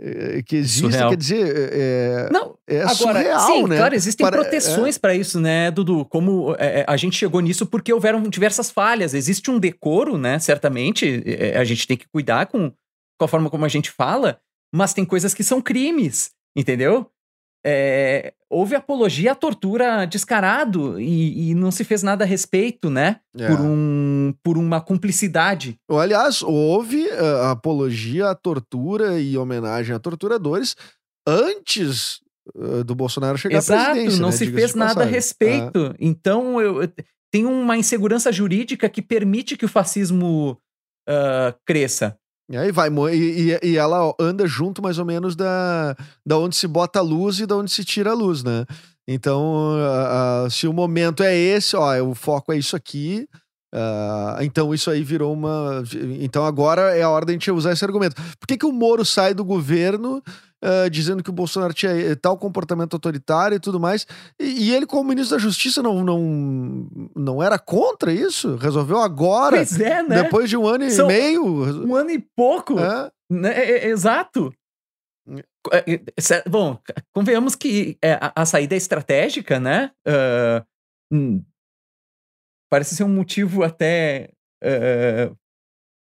eh, que existem. Surreal. Quer dizer, é, Não, é Agora, surreal, sim, né? claro, existem Para- proteções para isso, né, Dudu? Como é, é, a gente chegou nisso porque houveram diversas falhas. Existe um decoro, né? Certamente, é, a gente tem que cuidar com, com a forma como a gente fala, mas tem coisas que são crimes, entendeu? É, houve apologia à tortura descarado e, e não se fez nada a respeito, né? É. Por, um, por uma cumplicidade. Aliás, houve ah, apologia à tortura e homenagem a torturadores antes ah, do Bolsonaro chegar à Exato, presidência. não né? se fez nada a passagem. respeito. Então, eu, eu- tem uma insegurança jurídica que permite que o fascismo ah, cresça. E aí vai, e, e- e ela anda junto mais ou menos da, da onde se bota a luz e da onde se tira a luz, né? Então, ah, ah, se o momento é esse, ó, o foco é isso aqui, ah, então isso aí virou uma. Então agora é a hora da gente usar esse argumento. Por que, que o Moro sai do governo ah, dizendo que o Bolsonaro tinha eh, tal comportamento autoritário e tudo mais? E, e ele, como ministro da Justiça, não, não, não era contra isso? Resolveu agora, Pois é, né? depois de um ano São- e meio. Um ano e pouco. É? Né? É, é, exato. É, é, Bom, convenhamos que é, a, saída é estratégica, né? Hum, parece ser um motivo até ah,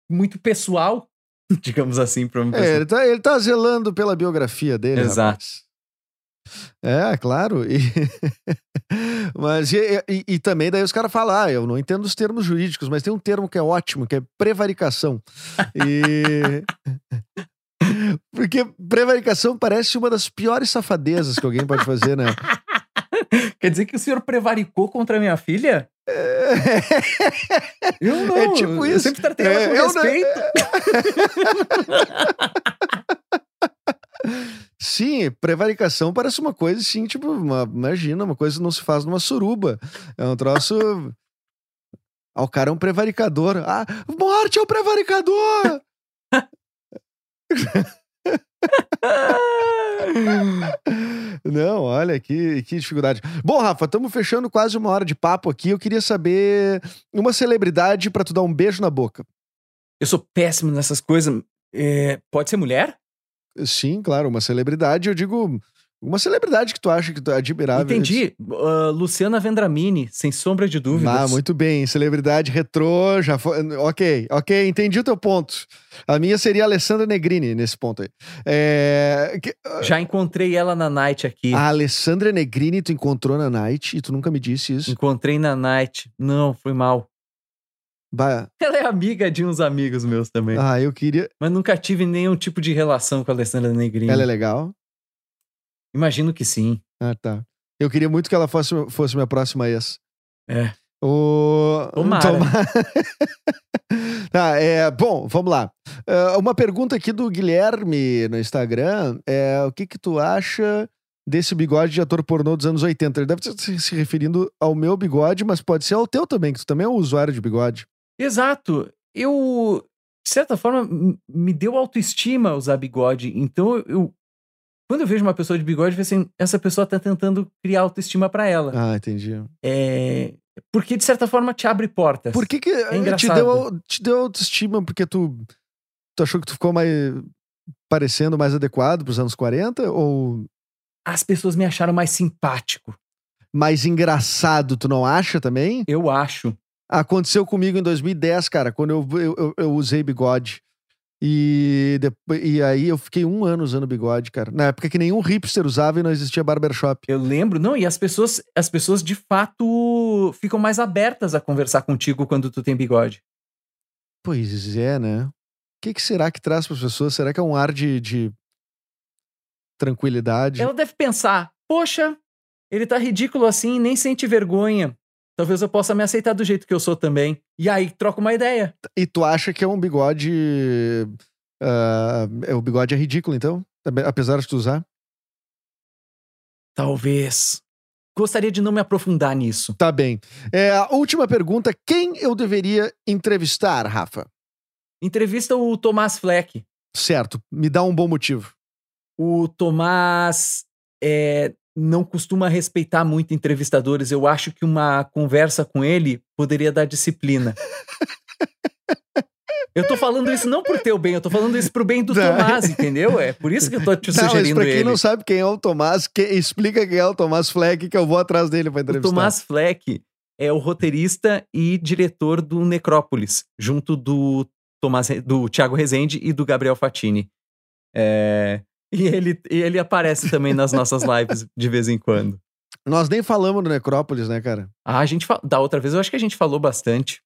muito pessoal, digamos assim, para uma É, pessoa. ele tá, ele tá zelando pela biografia dele. Exato. rapaz. É, claro. E... mas e, e- e também daí os caras falam, ah, eu não entendo os termos jurídicos, mas tem um termo que é ótimo, que é prevaricação. E... Porque prevaricação parece uma das piores safadezas que alguém pode fazer, né? Quer dizer que o senhor prevaricou contra minha filha? Eu não. É tipo Eu isso. sempre tratei ela É, com eu não- respeito. Sim, prevaricação parece uma coisa assim, tipo, uma- imagina, uma coisa que não se faz numa suruba. É um troço. Ah, o cara é um prevaricador. Ah, morte é o prevaricador! Não, olha que, que dificuldade. Bom, Rafa, estamos fechando quase uma hora de papo aqui. Eu queria saber uma celebridade pra tu dar um beijo na boca. Eu sou péssimo nessas coisas. É, pode ser mulher? Sim, claro, uma celebridade. Eu digo uma celebridade que tu acha que tu é admirável. Entendi. Ah, Luciana Vendramini, sem sombra de dúvidas. Ah, muito bem. Celebridade retrô, já foi. Ok, ok, entendi o teu ponto. A minha seria a Alessandra Negrini nesse ponto aí. É... que- Já encontrei ela na night aqui. A Alessandra Negrini tu encontrou na night e tu nunca me disse isso. Encontrei na night. Não, foi mal. Bah, Ela é amiga de uns amigos meus também. Ah, eu queria. Mas nunca tive nenhum tipo de relação com a Alessandra Negrini. Ela é legal? Imagino que sim. Ah, tá. Eu queria muito que ela fosse, fosse minha próxima ex. É. O... Tomara. tá, é, bom, vamos lá. Ah, uma pergunta aqui do Guilherme no Instagram é o que que tu acha desse bigode de ator pornô dos anos 80? Ele deve estar se- referindo ao meu bigode, mas pode ser ao teu também, que tu também é um usuário de bigode. Exato. Eu, de certa forma, me deu autoestima usar bigode. Então, eu. Quando eu vejo uma pessoa de bigode, eu assim, essa pessoa tá tentando criar autoestima pra ela. Ah, entendi. É. Porque, de certa forma, te abre portas. Por que que eh, te deu, te deu autoestima? Porque tu, tu achou que tu ficou mais parecendo mais adequado pros anos 40? Ou As pessoas me acharam mais simpático. mais engraçado, tu não acha também? Eu acho. Aconteceu comigo em 2010, cara, quando eu, eu, eu- eu usei bigode. E, depois, e aí eu fiquei um ano usando bigode, cara. Na época que nenhum hipster usava e não existia barbershop. Eu lembro, não, e as pessoas, as pessoas de fato ficam mais abertas a conversar contigo quando tu tem bigode. Pois é, né? O que, que será que traz para as pessoas? Será que é um ar de, de tranquilidade? Ela deve pensar: poxa, ele tá ridículo assim, nem sente vergonha. Talvez eu possa me aceitar do jeito que eu sou também. E aí troca uma ideia. E tu acha que é um bigode. é, o bigode é ridículo, então? Apesar de tu usar? Talvez. gostaria de não me aprofundar nisso. Tá bem. É, a última pergunta: quem eu deveria entrevistar, Rafa? Entrevista o Tomás Fleck. Certo, me dá um bom motivo. O Tomás é, não costuma respeitar muito entrevistadores. Eu acho que uma conversa com ele poderia dar disciplina. Eu tô falando isso não por teu bem, eu tô falando isso pro bem do Não. Tomás, entendeu? É por isso que eu tô te Não, mas sugerindo pra quem ele. não sabe quem é o Tomás, que- explica quem é o Tomás Fleck, que eu vou atrás dele pra O entrevistar. Tomás Fleck é o roteirista e diretor do Necrópolis, junto do Tomás, do Thiago Rezende e do Gabriel Fatini. É, e, ele, e ele aparece também nas nossas lives de vez em quando. Nós nem falamos do Necrópolis, né, cara? Ah, a gente da outra vez eu acho que a gente falou bastante.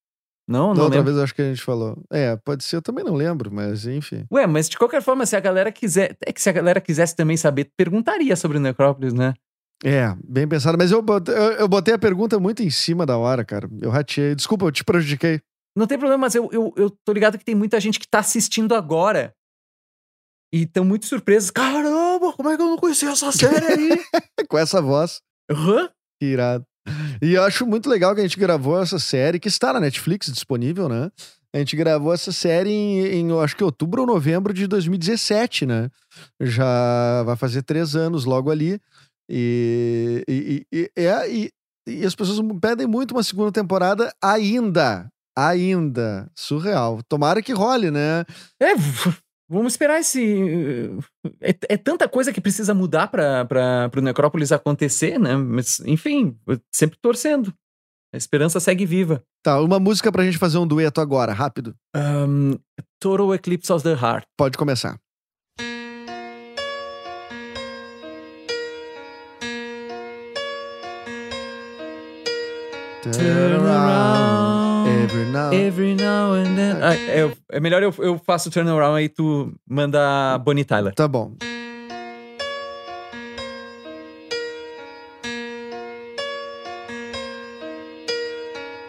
Não, Da não outra lembro. vez eu acho que a gente falou. É, pode ser, eu também não lembro, mas enfim. Ué, mas de qualquer forma, se a galera quiser, é que se a galera quisesse também saber, perguntaria sobre o Necrópolis, né? É, bem pensado. Mas eu botei, eu, eu botei a pergunta muito em cima da hora, cara. Eu rateei. Desculpa, eu te prejudiquei. Não tem problema, mas eu, eu, eu tô ligado que tem muita gente que tá assistindo agora. E estão muito surpresos. Caramba, como é que eu não conhecia essa série aí? Com essa voz. Hã? Que irado. E eu acho muito legal que a gente gravou essa série, que está na Netflix disponível, né? A gente gravou essa série em, em, acho que outubro ou novembro de 2017, né? Já vai fazer três anos logo ali. E, e, e, é- e- e as pessoas pedem muito uma segunda temporada ainda. Ainda. Surreal. Tomara que role, né? É, vamos esperar esse. É, é tanta coisa que precisa mudar pra, pro Necrópolis acontecer, né? Mas, enfim, sempre torcendo. A esperança segue viva. Tá, uma música pra gente fazer um dueto agora, rápido. Um, Total Eclipse of the Heart. Pode começar. Turn around every now Every now and then. Ah, é, é melhor eu, eu faço o turnaround aí tu manda Bonnie Tyler. Tá bom.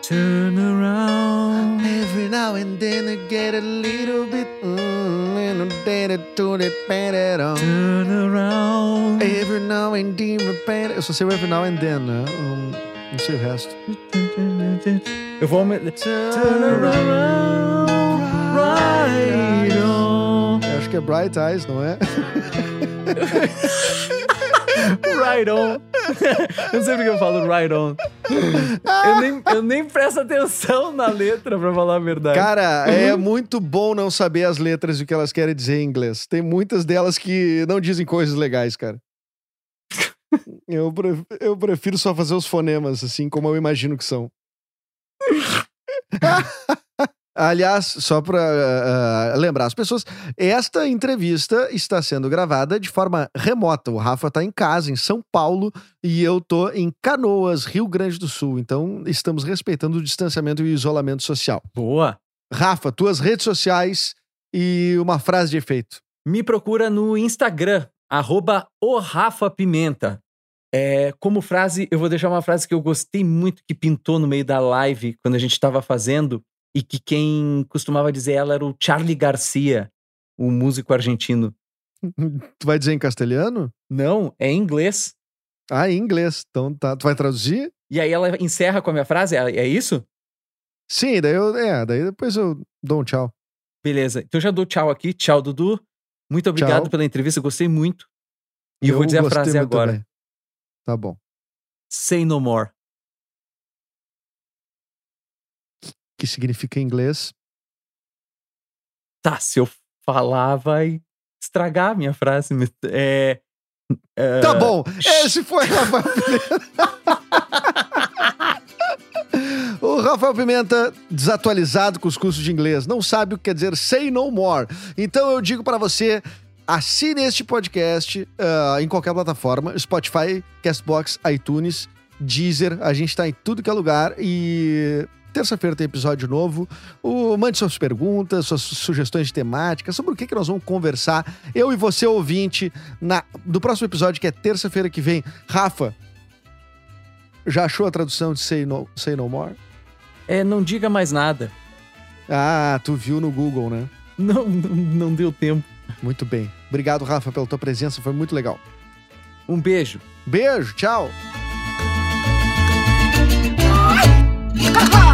Turn around. Every now and then I get a little bit mm, and I did it to the better. Turn around. Every now and then Eu só sei o every now and then, né? Hum, não sei o resto. Eu vou. Eu acho que é Bright Eyes, não é? Right on. eu não sei porque eu falo right on. Eu nem, eu nem presto atenção na letra, pra falar a verdade. Cara, é muito bom não saber as letras e o que elas querem dizer em inglês. Tem muitas delas que não dizem coisas legais, cara. Eu, pref- eu prefiro só fazer os fonemas, assim como eu imagino que são. Aliás, só para lembrar as pessoas, esta entrevista está sendo gravada de forma remota. O Rafa está em casa, em São Paulo, e eu tô em Canoas, Rio Grande do Sul. Então, estamos respeitando o distanciamento e o isolamento social. Boa. Rafa, tuas redes sociais e uma frase de efeito. Me procura no Instagram, arroba o Rafa Pimenta. É, como frase, eu vou deixar uma frase que eu gostei muito que pintou no meio da live quando a gente estava fazendo e que quem costumava dizer ela era o Charlie Garcia, o músico argentino. Tu vai dizer em castelhano? Não, é em inglês. Ah, em inglês. Então tá. Tu vai traduzir? E aí ela encerra com a minha frase, é, é isso? Sim, daí eu. É, daí depois eu dou um tchau. Beleza. Então já dou tchau aqui. Tchau, Dudu. Muito obrigado Tchau. pela entrevista, eu gostei muito. E eu, vou dizer a frase agora. também. Tá bom. Say no more. Que significa em inglês. Tá, se eu falar, vai estragar a minha frase. É, é, Tá bom. Esse foi o Rafael Pimenta. o Rafael Pimenta, desatualizado com os cursos de inglês, não sabe o que quer dizer say no more. Então eu digo pra você. Assine este podcast ah, em qualquer plataforma: Spotify, Castbox, iTunes, Deezer. A gente tá em tudo que é lugar e terça-feira tem episódio novo. O, mande suas perguntas, suas sugestões de temática, sobre o que, que nós vamos conversar. Eu e você, ouvinte, na, do próximo episódio, que é terça-feira que vem. Rafa, já achou a tradução de Say No, Say no More? é, não diga mais nada. Ah, tu viu no Google, né? Não, não, não deu tempo. Muito bem. Obrigado, Rafa, pela tua presença, foi muito legal. Um beijo. Beijo, tchau.